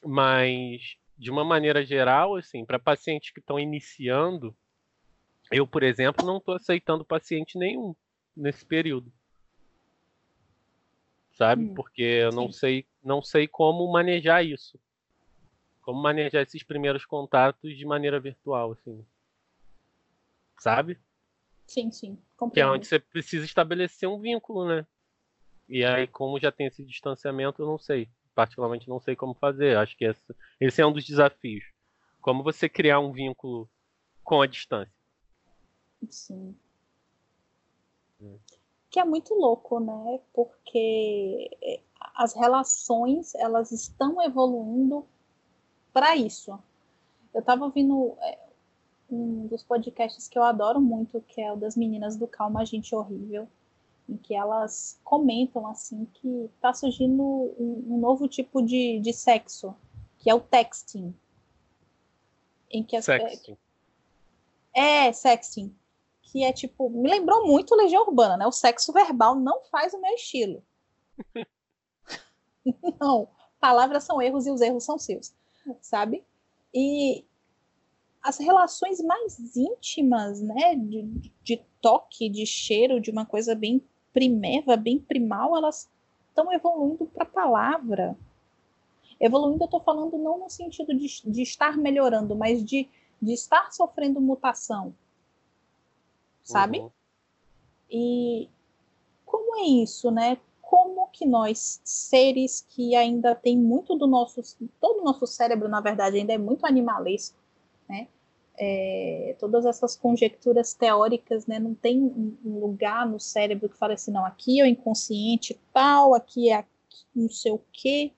É, mas de uma maneira geral, assim, para pacientes que estão iniciando, eu, por exemplo, não estou aceitando paciente nenhum nesse período sabe? Hum, Porque eu não sei, não sei como manejar isso. Como manejar esses primeiros contatos de maneira virtual, assim. Sabe? Sim, sim. Que é onde você precisa estabelecer um vínculo, né? E aí, como já tem esse distanciamento, eu não sei. Particularmente não sei como fazer. Acho que esse, esse é um dos desafios. Como você criar um vínculo com a distância. Sim. É que é muito louco, né? Porque é, as relações elas estão evoluindo para isso. Eu estava ouvindo é, um dos podcasts que eu adoro muito, que é o das meninas do Calma Gente Horrível, em que elas comentam assim que está surgindo um, um, novo tipo de, de sexo, que é o texting. Em que as, sexting. É, é, sexting que é tipo, me lembrou muito Legião Urbana, né? O sexo verbal não faz o meu estilo. [laughs] [laughs] não, palavras são erros e os erros são seus, sabe? E as relações mais íntimas, né, de, de toque, de cheiro, de uma coisa bem primeva, bem primal, elas estão evoluindo para a palavra. Evoluindo, eu estou falando não no sentido de, de estar melhorando, mas de, de estar sofrendo mutação sabe? Uhum. E como é isso, né? Como que nós, seres que ainda tem muito do nosso, todo o nosso cérebro, na verdade, ainda é muito animalesco, né? É, todas essas conjecturas teóricas, né? Não tem um lugar no cérebro que fala assim, não, aqui é o inconsciente tal, aqui é aqui, não sei o quê.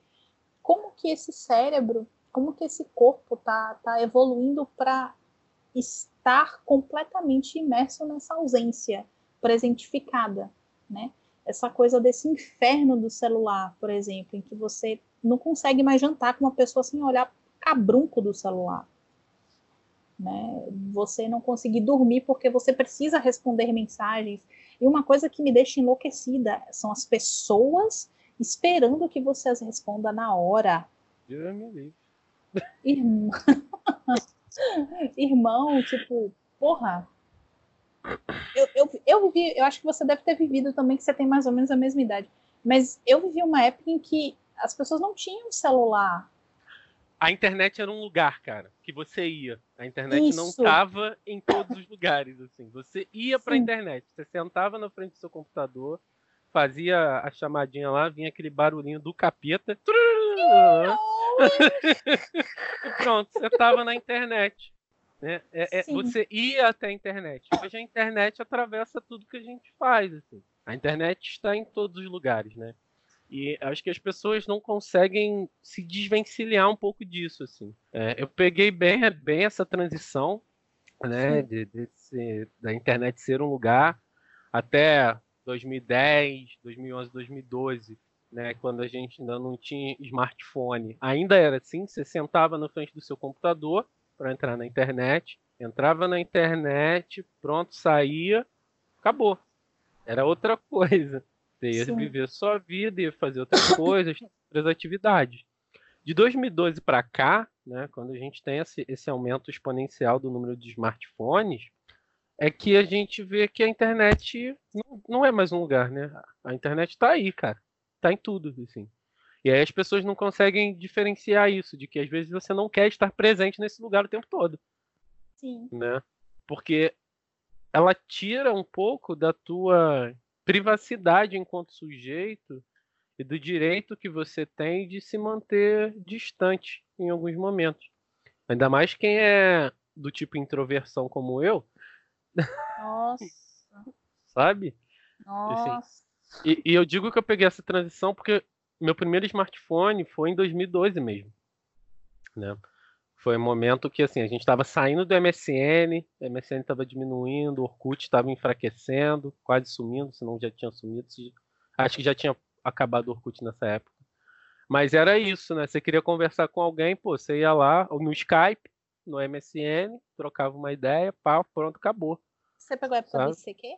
Como que esse cérebro, como que esse corpo tá, tá evoluindo para estar completamente imerso nessa ausência presentificada, né? Essa coisa desse inferno do celular, por exemplo, em que você não consegue mais jantar com uma pessoa sem olhar cabrunco do celular. Né? Você não conseguir dormir porque você precisa responder mensagens. E uma coisa que me deixa enlouquecida são as pessoas esperando que você as responda na hora. Irmão, [laughs] Irmão tipo, porra, eu, eu, eu vivi, eu acho que você deve ter vivido também, que você tem mais ou menos a mesma idade. Mas eu vivi uma época em que as pessoas não tinham celular. A internet era um lugar, cara, que você ia. A internet Isso. não estava em todos os lugares, assim. Você ia para a internet, você sentava na frente do seu computador, fazia a chamadinha lá, vinha aquele barulhinho do capeta. [laughs] e pronto, você estava na internet. Né? É, é, você ia até a internet. Hoje a internet atravessa tudo que a gente faz. Assim. A internet está em todos os lugares, né? E acho que as pessoas não conseguem se desvencilhar um pouco disso, assim. É, eu peguei bem, bem essa transição, né, de, de ser, da internet ser um lugar até 2010, 2011, 2012, né, quando a gente ainda não tinha smartphone. Ainda era assim, você sentava na frente do seu computador, para entrar na internet, entrava na internet, pronto, saía, acabou. Era outra [laughs] coisa. Você ia Sim. viver sua vida, ia fazer outras [coughs] coisas, outras atividades. De 2012 para cá, né, quando a gente tem esse, esse aumento exponencial do número de smartphones, é que a gente vê que a internet não, não é mais um lugar, né? A internet está aí, cara. Está em tudo, assim. E aí as pessoas não conseguem diferenciar isso, de que às vezes você não quer estar presente nesse lugar o tempo todo. Sim. Né? Porque ela tira um pouco da tua privacidade enquanto sujeito e do direito que você tem de se manter distante em alguns momentos. Ainda mais quem é do tipo introversão como eu. Nossa. [laughs] Sabe? Nossa. Assim, e, e, eu digo que eu peguei essa transição porque meu primeiro smartphone foi em 2012 mesmo. Né? Foi um momento que assim, a gente estava saindo do MSN, o MSN estava diminuindo, o Orkut estava enfraquecendo, quase sumindo, se não já tinha sumido. Acho que já tinha acabado o Orkut nessa época. Mas era isso, né? Você queria conversar com alguém, pô, você ia lá no Skype, no MSN, trocava uma ideia, pá, pronto, acabou. Você pegou a época sabe? do ICQ?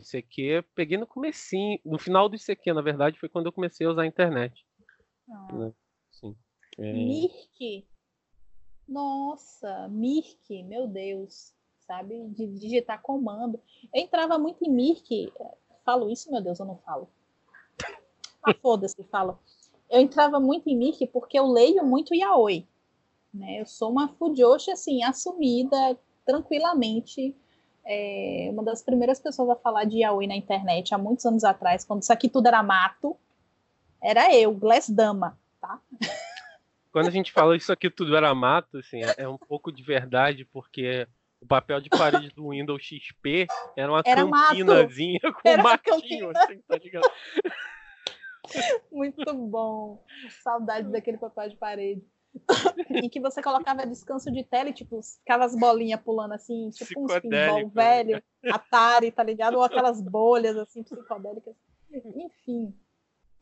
ICQ, peguei no comecinho, no final do ICQ, na verdade, foi quando eu comecei a usar a internet. Ah. Né? Sim. É... Mirk? Nossa, Mirk, meu Deus, sabe? De digitar comando. Eu entrava muito em Mirk, falo isso, meu Deus, eu não falo. Ah, foda-se, falo. Eu entrava muito em Mirk porque eu leio muito yaoi. Né? Eu sou uma fujoshi, assim, assumida tranquilamente é, uma das primeiras pessoas a falar de yaoi na internet há muitos anos atrás, quando isso aqui tudo era mato, era eu, Glass Dama, tá? Quando a gente fala isso aqui tudo era mato, assim, é, é um pouco de verdade, porque o papel de parede do Windows XP era uma era campinazinha mato. com era um matinho, assim, tá ligado? [laughs] Muito bom. Saudade daquele papel de parede. [laughs] em que você colocava descanso de tela e, tipo, aquelas bolinhas pulando assim, tipo um pinball né? velho, Atari, tá ligado? Ou aquelas bolhas assim, psicodélicas. Enfim.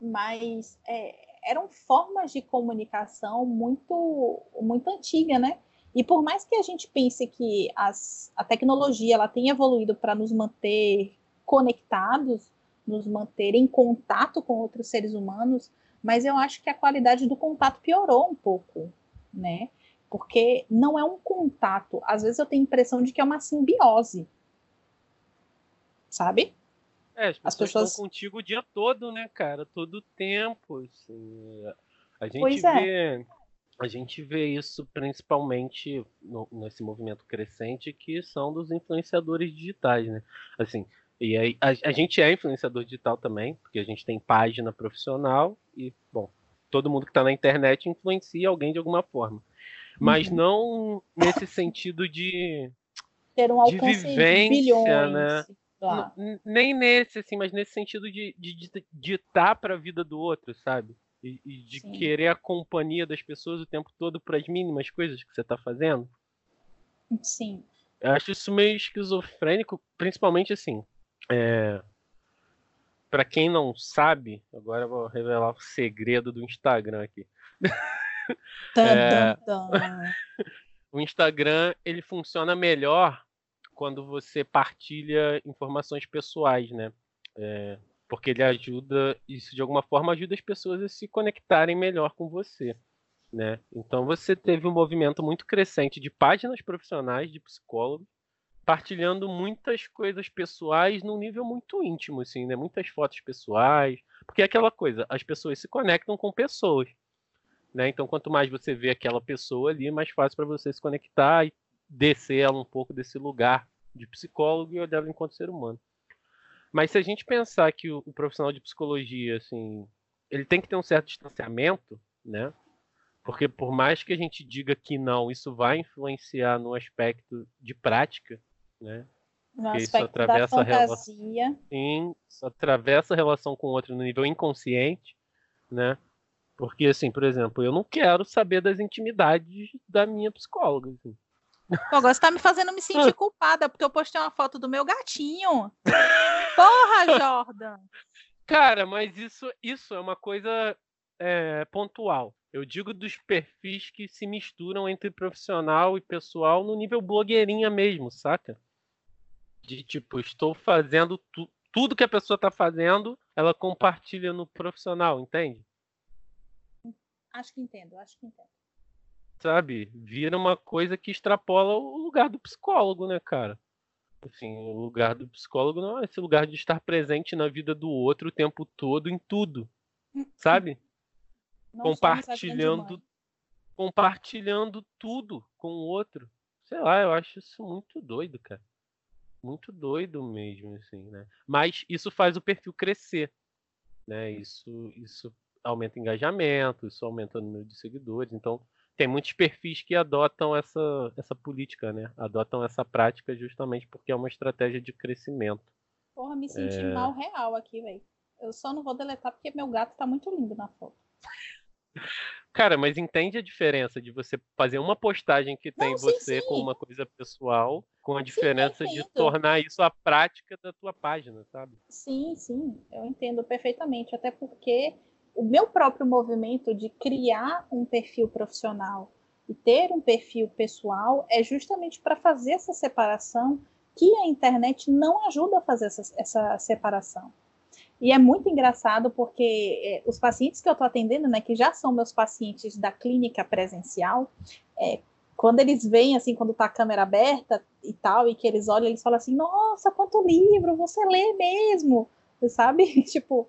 Mas é, eram formas de comunicação muito, muito antiga, né? E por mais que a gente pense que as, a tecnologia ela tem evoluído para nos manter conectados, nos manter em contato com outros seres humanos, mas eu acho que a qualidade do contato piorou um pouco, né? Porque não é um contato. Às vezes eu tenho a impressão de que é uma simbiose. Sabe? É, as pessoas, as pessoas... estão contigo o dia todo, né, cara? Todo o tempo. Assim. A gente pois é. vê. É. A gente vê isso principalmente no, nesse movimento crescente que são dos influenciadores digitais, né? Assim, E aí, a, a, gente é influenciador digital também, porque a gente tem página profissional e, bom, todo mundo que está na internet influencia alguém de alguma forma. Mas uhum. não nesse sentido de, Ter um de vivência, bilhões, né? Claro. Nem nesse, assim, mas nesse sentido de, de, de ditar para a vida do outro, sabe? E, e de Sim. querer a companhia das pessoas o tempo todo para as mínimas coisas que você está fazendo. Sim. Eu acho isso meio esquizofrênico, principalmente assim. É... Para quem não sabe, agora eu vou revelar o segredo do Instagram aqui. [laughs] é... [laughs] o Instagram ele funciona melhor quando você partilha informações pessoais, né? É... Porque ele ajuda, isso de alguma forma ajuda as pessoas a se conectarem melhor com você. Né? Então você teve um movimento muito crescente de páginas profissionais de psicólogos partilhando muitas coisas pessoais num nível muito íntimo, assim, né? Muitas fotos pessoais, porque é aquela coisa, as pessoas se conectam com pessoas, né? Então quanto mais você vê aquela pessoa ali, mais fácil para você se conectar e descer ela um pouco desse lugar de psicólogo e olhar ela enquanto ser humano. Mas se a gente pensar que o, o profissional de psicologia, assim, ele tem que ter um certo distanciamento, né? Porque por mais que a gente diga que não, isso vai influenciar no aspecto de prática, né? No Porque isso atravessa da fantasia. A relação, sim, isso atravessa a relação com o outro no nível inconsciente, né? Porque, assim, por exemplo, eu não quero saber das intimidades da minha psicóloga. Assim. Pô, agora você tá me fazendo me sentir culpada, porque eu postei uma foto do meu gatinho. Porra, [laughs] Jordan! Cara, mas isso, isso é uma coisa é, pontual. Eu digo dos perfis que se misturam entre profissional e pessoal no nível blogueirinha mesmo, saca? De tipo, estou fazendo tu, tudo que a pessoa está fazendo, ela compartilha no profissional, entende? Acho que entendo, acho que entendo. Sabe? Vira uma coisa que extrapola o lugar do psicólogo, né, cara? Assim, o lugar do psicólogo não é esse lugar de estar presente na vida do outro o tempo todo, em tudo. [clears throat] Sabe? Não compartilhando compartilhando tudo com o outro. Sei lá, eu acho isso muito doido, cara. Muito doido mesmo, assim, né? Mas isso faz o perfil crescer, né? Isso, isso aumenta o engajamento, isso aumenta o número de seguidores. Então, tem muitos perfis que adotam essa, essa política, né? Adotam essa prática justamente porque é uma estratégia de crescimento. Porra, me senti é... mal real aqui, velho. Eu só não vou deletar porque meu gato tá muito lindo na foto. [laughs] Cara, mas entende a diferença de você fazer uma postagem que tem não, sim, você sim. com uma coisa pessoal, com a diferença sim, de tornar isso a prática da tua página, sabe? Sim, sim, eu entendo perfeitamente. Até porque o meu próprio movimento de criar um perfil profissional e ter um perfil pessoal é justamente para fazer essa separação que a internet não ajuda a fazer essa, essa separação. E é muito engraçado porque é, os pacientes que eu estou atendendo, né, que já são meus pacientes da clínica presencial, é, quando eles veem, assim, quando está a câmera aberta e tal, e que eles olham, eles falam assim, nossa, quanto livro, você lê mesmo, sabe? [laughs] tipo,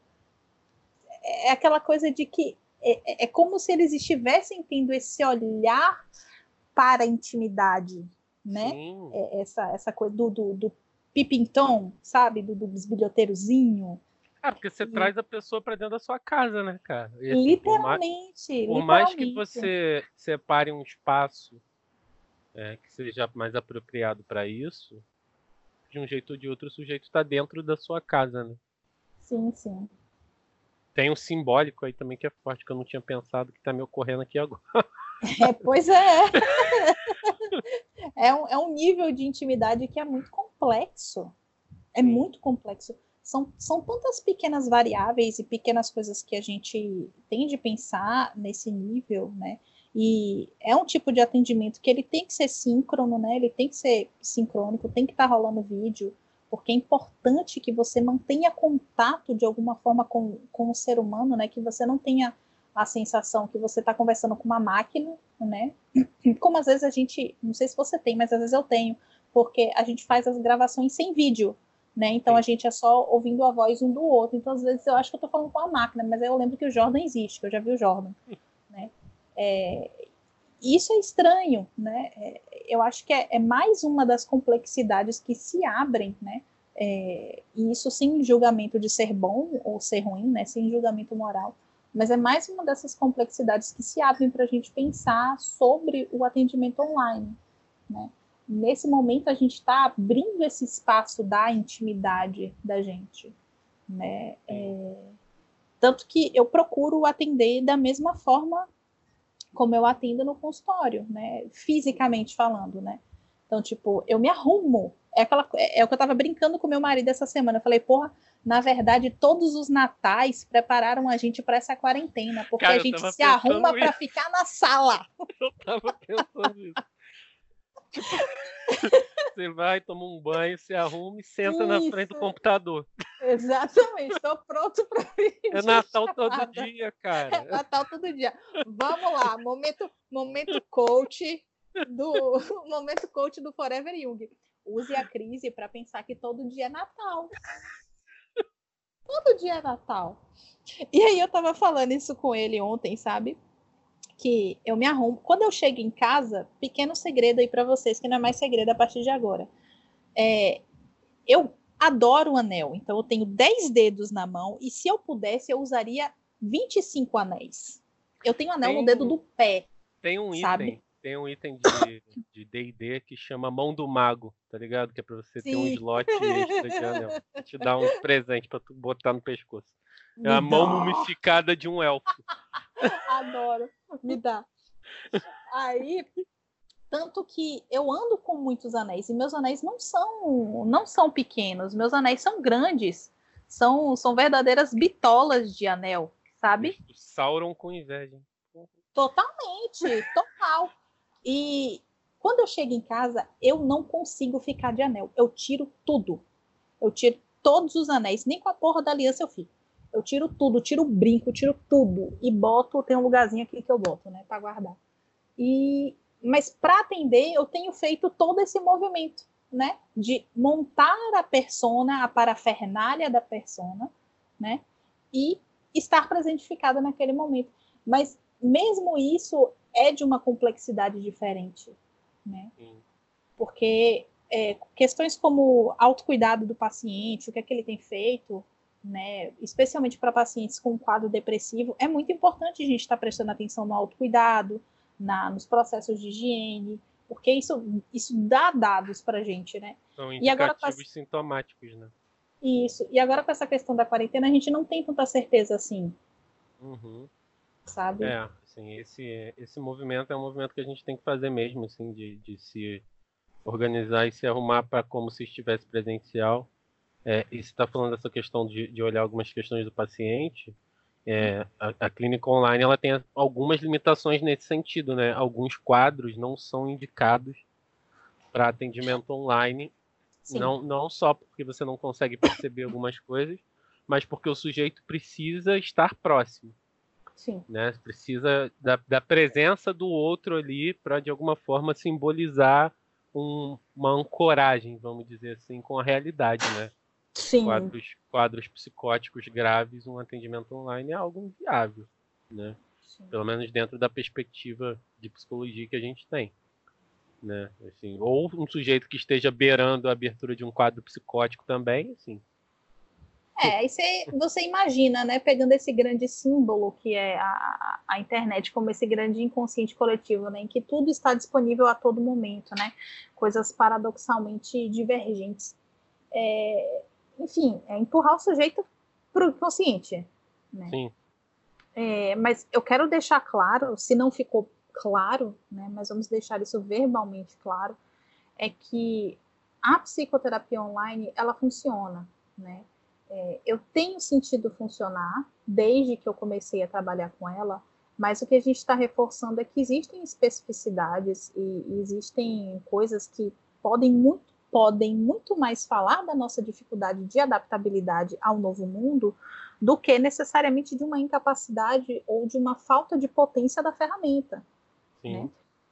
é aquela coisa de que é, é, como se eles estivessem tendo esse olhar para a intimidade, né? É, essa, essa coisa do, do, do pipintom, sabe? Do, do bisbilhoteirozinho, ah, porque você traz a pessoa para dentro da sua casa, né, cara? E, assim, literalmente. Por, mais, por mais, que você separe um espaço é, que seja mais apropriado para isso, de um jeito ou de outro, o sujeito está dentro da sua casa, né? Sim, sim. Tem um simbólico aí também que é forte, que eu não tinha pensado, que está me ocorrendo aqui agora. É, pois é. [laughs] é, um, é um nível de intimidade que é muito complexo. É Sim. muito complexo são, são tantas pequenas variáveis e pequenas coisas que a gente tem de pensar nesse nível, né? E é um tipo de atendimento que ele tem que ser síncrono, né? Ele tem que ser sincrônico, tem que estar tá rolando vídeo, porque é importante que você mantenha contato de alguma forma com, com o ser humano, né? Que você não tenha a sensação que você está conversando com uma máquina, né? [clears throat] Como às vezes a gente, não sei se você tem, mas às vezes eu tenho, porque a gente faz as gravações sem vídeo né? Então a gente é só ouvindo a voz um do outro. Então às vezes eu acho que eu tô falando com a máquina, mas eu lembro que o Jordan existe, que eu já vi o Jordan, [laughs] né? É, isso é estranho, né? É, eu acho que é, é, mais uma das complexidades que se abrem, né? É, e isso sem julgamento de ser bom ou ser ruim, né? Sem julgamento moral. Mas é mais uma dessas complexidades que se abrem para a gente pensar sobre o atendimento online, né? Nesse momento a gente está abrindo esse espaço da intimidade da gente, né? É, tanto que eu procuro atender da mesma forma como eu atendo no consultório, né? Fisicamente falando, né? Então, tipo, eu me arrumo. É, aquela, é, é o que eu tava brincando com meu marido essa semana. Eu falei, porra, na verdade, todos os natais prepararam a gente para essa quarentena, porque Cara, a gente se arruma para ficar na sala. [laughs] Eu tava pensando isso. Tipo, [laughs] você vai, toma um banho, se arruma e senta Isso. na frente do computador. Exatamente, estou pronto para [laughs] É Natal todo dia, cara. É Natal todo dia. Vamos lá, momento, momento coach do [laughs] momento coach do Forever Young. Use a crise para pensar que todo dia é Natal. Todo dia é Natal. E aí eu tava falando isso com ele ontem, sabe? Que eu me arrumo. Quando eu chego em casa, pequeno segredo aí para vocês, que não é mais segredo a partir de agora. É, eu adoro o anel, então eu tenho 10 dedos na mão, e se eu pudesse, eu usaria 25 anéis. Eu tenho anel tem, no dedo do pé. Tem um sabe? item, tem um item de D&D que chama Mão do Mago, tá ligado? Que é pra você Sim. ter um slot extra de anel. Te dar um [laughs] presente pra tu botar no pescoço. É a mão mumificada de um elfo. [laughs] Adoro. Me dá. Aí, tanto que eu ando com muitos anéis e meus anéis não são não são pequenos, meus anéis são grandes. São são verdadeiras bitolas de anel, sabe? Sauron com inveja. Totalmente, total. E quando eu chego em casa, eu não consigo ficar de anel. Eu tiro tudo. Eu tiro todos os anéis, nem com a porra da aliança eu fico. Eu tiro tudo, tiro o brinco, tiro tudo e boto, tem um lugarzinho aqui que eu boto, né, para guardar. E mas para atender, eu tenho feito todo esse movimento, né, de montar a persona, a parafernália da persona, né, e estar presentificada naquele momento. Mas mesmo isso é de uma complexidade diferente, né? Sim. Porque é, questões como autocuidado do paciente, o que é que ele tem feito, né, especialmente para pacientes com quadro depressivo, é muito importante a gente estar tá prestando atenção no autocuidado, na, nos processos de higiene, porque isso, isso dá dados para a gente, né? São indicativos e agora, sintomáticos, né? Isso. E agora com essa questão da quarentena, a gente não tem tanta certeza assim. Uhum. Sabe? É, assim, esse, esse movimento é um movimento que a gente tem que fazer mesmo, assim, de, de se organizar e se arrumar para como se estivesse presencial é, e você está falando dessa questão de, de, olhar algumas questões do paciente. É, a, a, clínica online ela tem algumas limitações nesse sentido, né? Alguns quadros não são indicados para atendimento online, não, não só porque você não consegue perceber algumas coisas, mas porque o sujeito precisa estar próximo. Sim. Né? Precisa da, da presença do outro ali para de alguma forma simbolizar um, uma ancoragem, vamos dizer assim, com a realidade, né? Sim. Quadros, quadros psicóticos graves, um atendimento online é algo viável, né? Sim. Pelo menos dentro da perspectiva de psicologia que a gente tem. Né? Assim, ou um sujeito que esteja beirando a abertura de um quadro psicótico também, assim. É, aí você, você imagina, né, pegando esse grande símbolo que é a, a internet como esse grande inconsciente coletivo, né, em que tudo está disponível a todo momento, né, coisas paradoxalmente divergentes. É, enfim, é empurrar o sujeito para o inconsciente. Né? Sim. É, mas eu quero deixar claro, se não ficou claro, né, mas vamos deixar isso verbalmente claro, é que a psicoterapia online ela funciona, né? É, eu tenho sentido funcionar desde que eu comecei a trabalhar com ela, mas o que a gente está reforçando é que existem especificidades e, e existem coisas que podem muito podem muito mais falar da nossa dificuldade de adaptabilidade ao novo mundo do que necessariamente de uma incapacidade ou de uma falta de potência da ferramenta. Né?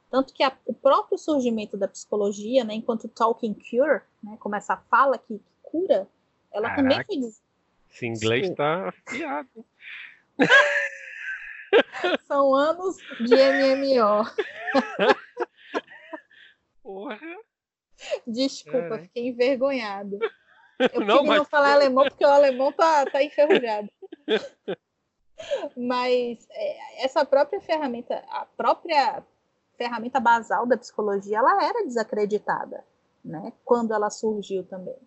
Tanto que a, o próprio surgimento da psicologia, né, enquanto talking cure, né, como essa fala que, que cura, ela Caraca, também foi. Esse inglês está afiado. [laughs] São anos de MMO. Porra. [laughs] Desculpa, é. fiquei envergonhado. Eu não, queria mas... não falar alemão porque o alemão tá, tá enferrujado. [laughs] mas é, essa própria ferramenta, a própria ferramenta basal da psicologia, ela era desacreditada, né? Quando ela surgiu também.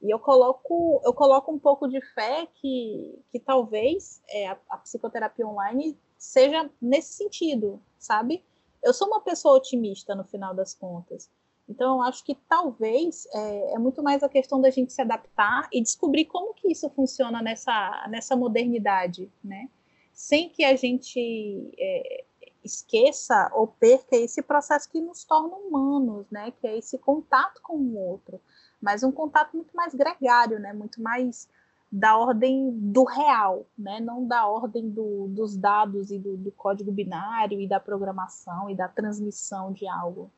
E eu coloco, eu coloco um pouco de fé que, que talvez é, a, a psicoterapia online seja nesse sentido, sabe? Eu sou uma pessoa otimista no final das contas. Então, eu acho que talvez é, é, muito mais a questão da gente se adaptar e descobrir como que isso funciona nessa, nessa modernidade, né? Sem que a gente é, esqueça ou perca esse processo que nos torna humanos, né? Que é esse contato com o outro, mas um contato muito mais gregário, né? Muito mais da ordem do real, né? Não da ordem do, dos dados e do, do código binário e da programação e da transmissão de algo,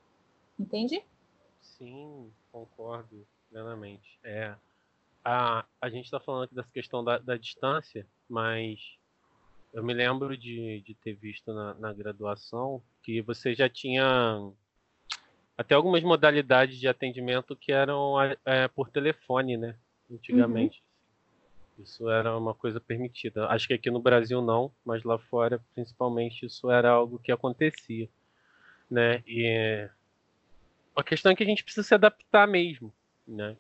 entende? Sim, concordo plenamente. É, a, a gente está falando aqui dessa questão da, da, distância, mas eu me lembro de, de ter visto na, na graduação que você já tinha até algumas modalidades de atendimento que eram é, por telefone, né? Antigamente. Uhum. Isso era uma coisa permitida. Acho que aqui no Brasil não, mas lá fora, principalmente, isso era algo que acontecia, né? E a questão é que a gente precisa se adaptar mesmo, né?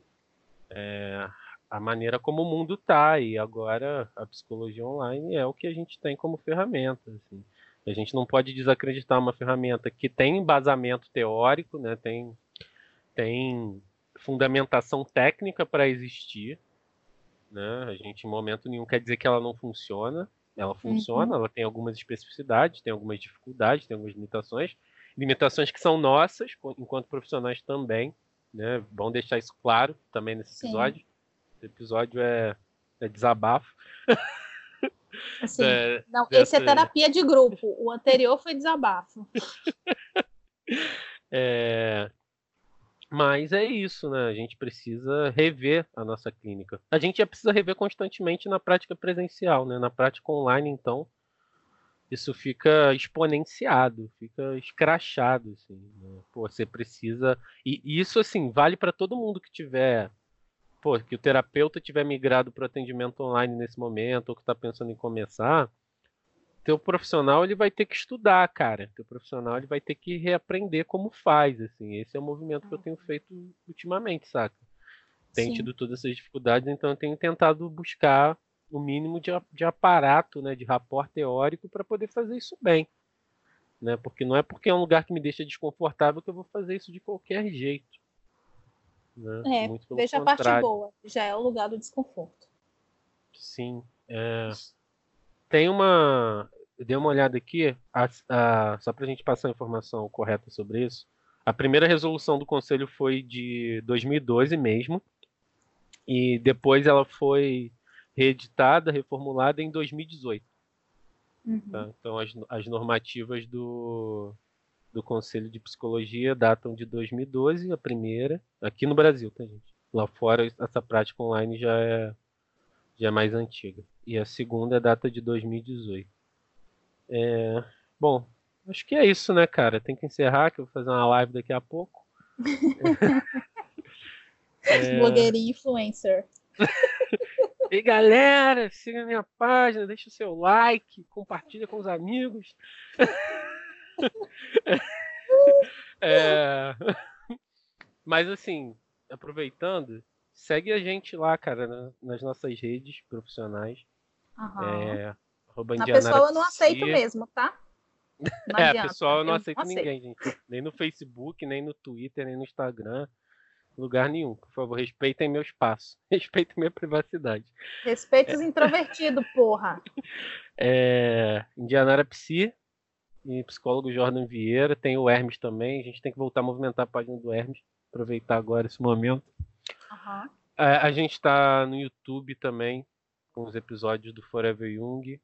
É, a maneira como o mundo tá e agora a psicologia online é o que a gente tem como ferramenta, assim. A gente não pode desacreditar uma ferramenta que tem embasamento teórico, né? Tem tem fundamentação técnica para existir, né? A gente em momento nenhum quer dizer que ela não funciona. Ela funciona, uhum. ela tem algumas especificidades, tem algumas dificuldades, tem algumas limitações, limitações que são nossas, enquanto profissionais também, né? Bom deixar isso claro também nesse episódio. Sim. Esse episódio é, é desabafo. [laughs] Assim, é, não, dessa... esse é terapia de grupo. O anterior foi desabafo. [laughs] é... Mas é isso, né? A gente precisa rever a nossa clínica. A gente já precisa rever constantemente na prática presencial, né? Na prática online, então, isso fica exponenciado, fica escrachado, assim. Né? Pô, você precisa e isso assim vale para todo mundo que tiver, pô, que o terapeuta tiver migrado para o atendimento online nesse momento ou que está pensando em começar, teu profissional ele vai ter que estudar, cara. Teu profissional ele vai ter que reaprender como faz, assim. Esse é o movimento que eu tenho feito ultimamente, saca? Tem Sim. tido todas essas dificuldades, então eu tenho tentado buscar o mínimo de, de aparato, né, de rapport teórico para poder fazer isso bem. Né? Porque não é porque é um lugar que me deixa desconfortável que eu vou fazer isso de qualquer jeito. Né? É, veja a parte boa, já é o lugar do desconforto. Sim. É... Tem uma. Eu dei uma olhada aqui, a, a... só para a gente passar a informação correta sobre isso. A primeira resolução do Conselho foi de 2012 mesmo. E depois ela foi reeditada, reformulada em 2018. Uhum. Tá? Então, as, as normativas do, do Conselho de Psicologia datam de 2012, a primeira, aqui no Brasil, tá, gente? Lá fora, essa prática online já é, já é mais antiga. E a segunda data de 2018. É, bom, acho que é isso, né, cara? Tem que encerrar, que eu vou fazer uma live daqui a pouco. [laughs] é... Blogueirinho influencer. [laughs] E galera, siga minha página, deixa o seu like, compartilha com os amigos. [laughs] é... Mas assim, aproveitando, segue a gente lá, cara, nas nossas redes profissionais. Uhum. É, a pessoa eu não aceito mesmo, tá? Não [laughs] é, adianta, pessoal eu não aceito, não aceito ninguém, gente. Nem no Facebook, nem no Twitter, nem no Instagram lugar nenhum. Por favor, respeitem meu espaço. [laughs] Respeitem minha privacidade. Respeite os é... introvertidos, porra. [laughs] É... Indianara Psi e psicólogo Jordan Vieira. Tem o Hermes também. A gente tem que voltar a movimentar a página do Hermes. Aproveitar agora esse momento. Uhum. É, a gente está no YouTube também, com os episódios do Forever Young.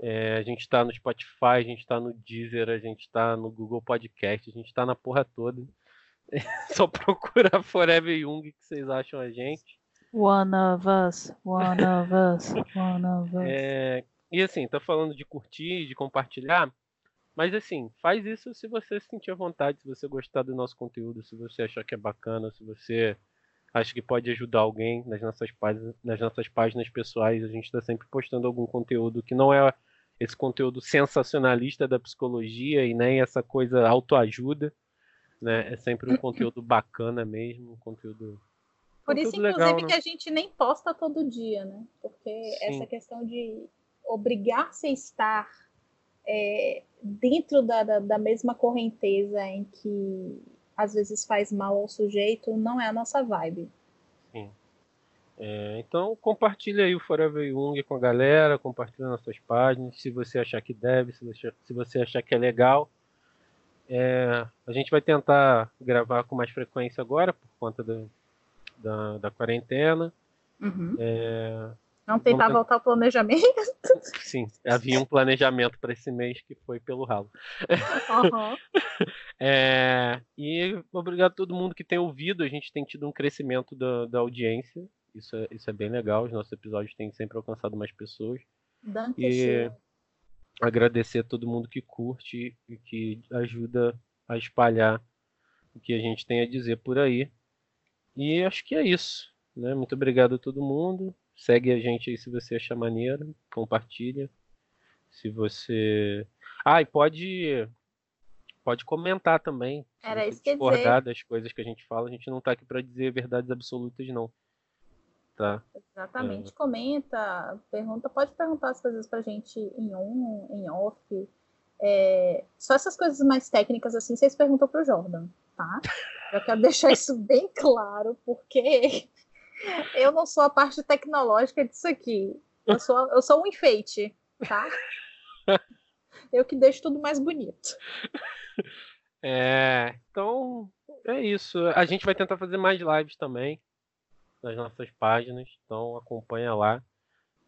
É, a gente está no Spotify, a gente está no Deezer, a gente está no Google Podcast, a gente está na porra toda. [laughs] Só procurar Forever Young que vocês acham a gente. One of us, one of us, one of us. É, e assim, tá falando de curtir, de compartilhar, mas assim, faz isso se você se sentir vontade, se você gostar do nosso conteúdo, se você achar que é bacana, se você acha que pode ajudar alguém nas nossas páginas, nas nossas páginas pessoais. A gente está sempre postando algum conteúdo que não é esse conteúdo sensacionalista da psicologia e nem essa coisa autoajuda. Né? É sempre um conteúdo bacana mesmo, um conteúdo. Por isso, conteúdo inclusive, legal, né? que a gente nem posta todo dia, né? Porque Sim. essa questão de obrigar-se a estar é, dentro da, da, da mesma correnteza em que às vezes faz mal ao sujeito não é a nossa vibe. É, então compartilha aí o Forever Young com a galera, compartilha nas suas páginas, se você achar que deve, se você, se você achar que é legal. É, a gente vai tentar gravar com mais frequência agora, por conta da, da, da quarentena. É, Não tentar Vamos- voltar ao planejamento. [laughs] sim, havia um planejamento para esse mês que foi pelo ralo. Aham. [laughs] É, e obrigado a todo mundo que tem ouvido. A gente tem tido um crescimento da, da audiência. Isso é, isso é bem legal. Os nossos episódios têm sempre alcançado mais pessoas. Danke E. agradecer a todo mundo que curte e que ajuda a espalhar o que a gente tem a dizer por aí. E acho que é isso. Né? Muito obrigado a todo mundo. Segue a gente aí se você achar maneiro. Compartilha. Se você. Ah, e pode. Pode comentar também. Era isso que discordar das coisas que a gente fala, a gente não tá aqui para dizer verdades absolutas, não. Tá? Exatamente. É. Comenta, pergunta, pode perguntar as coisas pra gente em on, em off. É, só essas coisas mais técnicas assim, vocês perguntam pro Jordan, tá? [laughs] Eu quero deixar isso bem claro, porque [laughs] eu não sou a parte tecnológica disso aqui. Eu sou, eu sou um enfeite, tá? [laughs] Eu que deixo tudo mais bonito. É, então é isso. A gente vai tentar fazer mais lives também nas nossas páginas, então acompanha lá.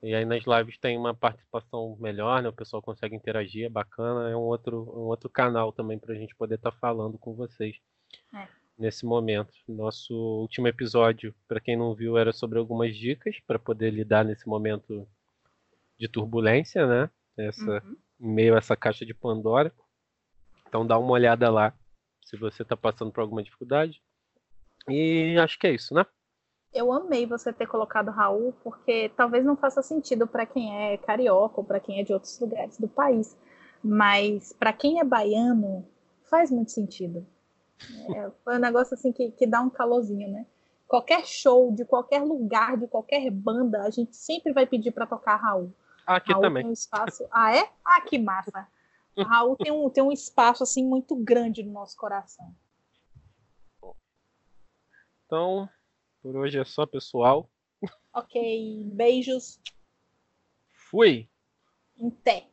E aí nas lives tem uma participação melhor, né? O pessoal consegue interagir, é bacana. É um outro, um outro canal também para a gente poder estar falando com vocês É. nesse momento. Nosso último episódio, para quem não viu, era sobre algumas dicas para poder lidar nesse momento de turbulência, né? Essa, Uhum. em meio a essa caixa de Pandora. Então dá uma olhada lá se você está passando por alguma dificuldade. E acho que é isso, né? Eu amei você ter colocado Raul, porque talvez não faça sentido para quem é carioca ou para quem é de outros lugares do país, mas para quem é baiano faz muito sentido. É, foi um negócio assim que, que dá um calorzinho, né? Qualquer show de qualquer lugar, de qualquer banda, a gente sempre vai pedir para tocar Raul. Aqui Raul também. tem um espaço. Ah, é? Ah, que massa! Raul tem um, tem um espaço assim muito grande no nosso coração. Então, por hoje é só, pessoal. Ok, beijos, Fui! em té.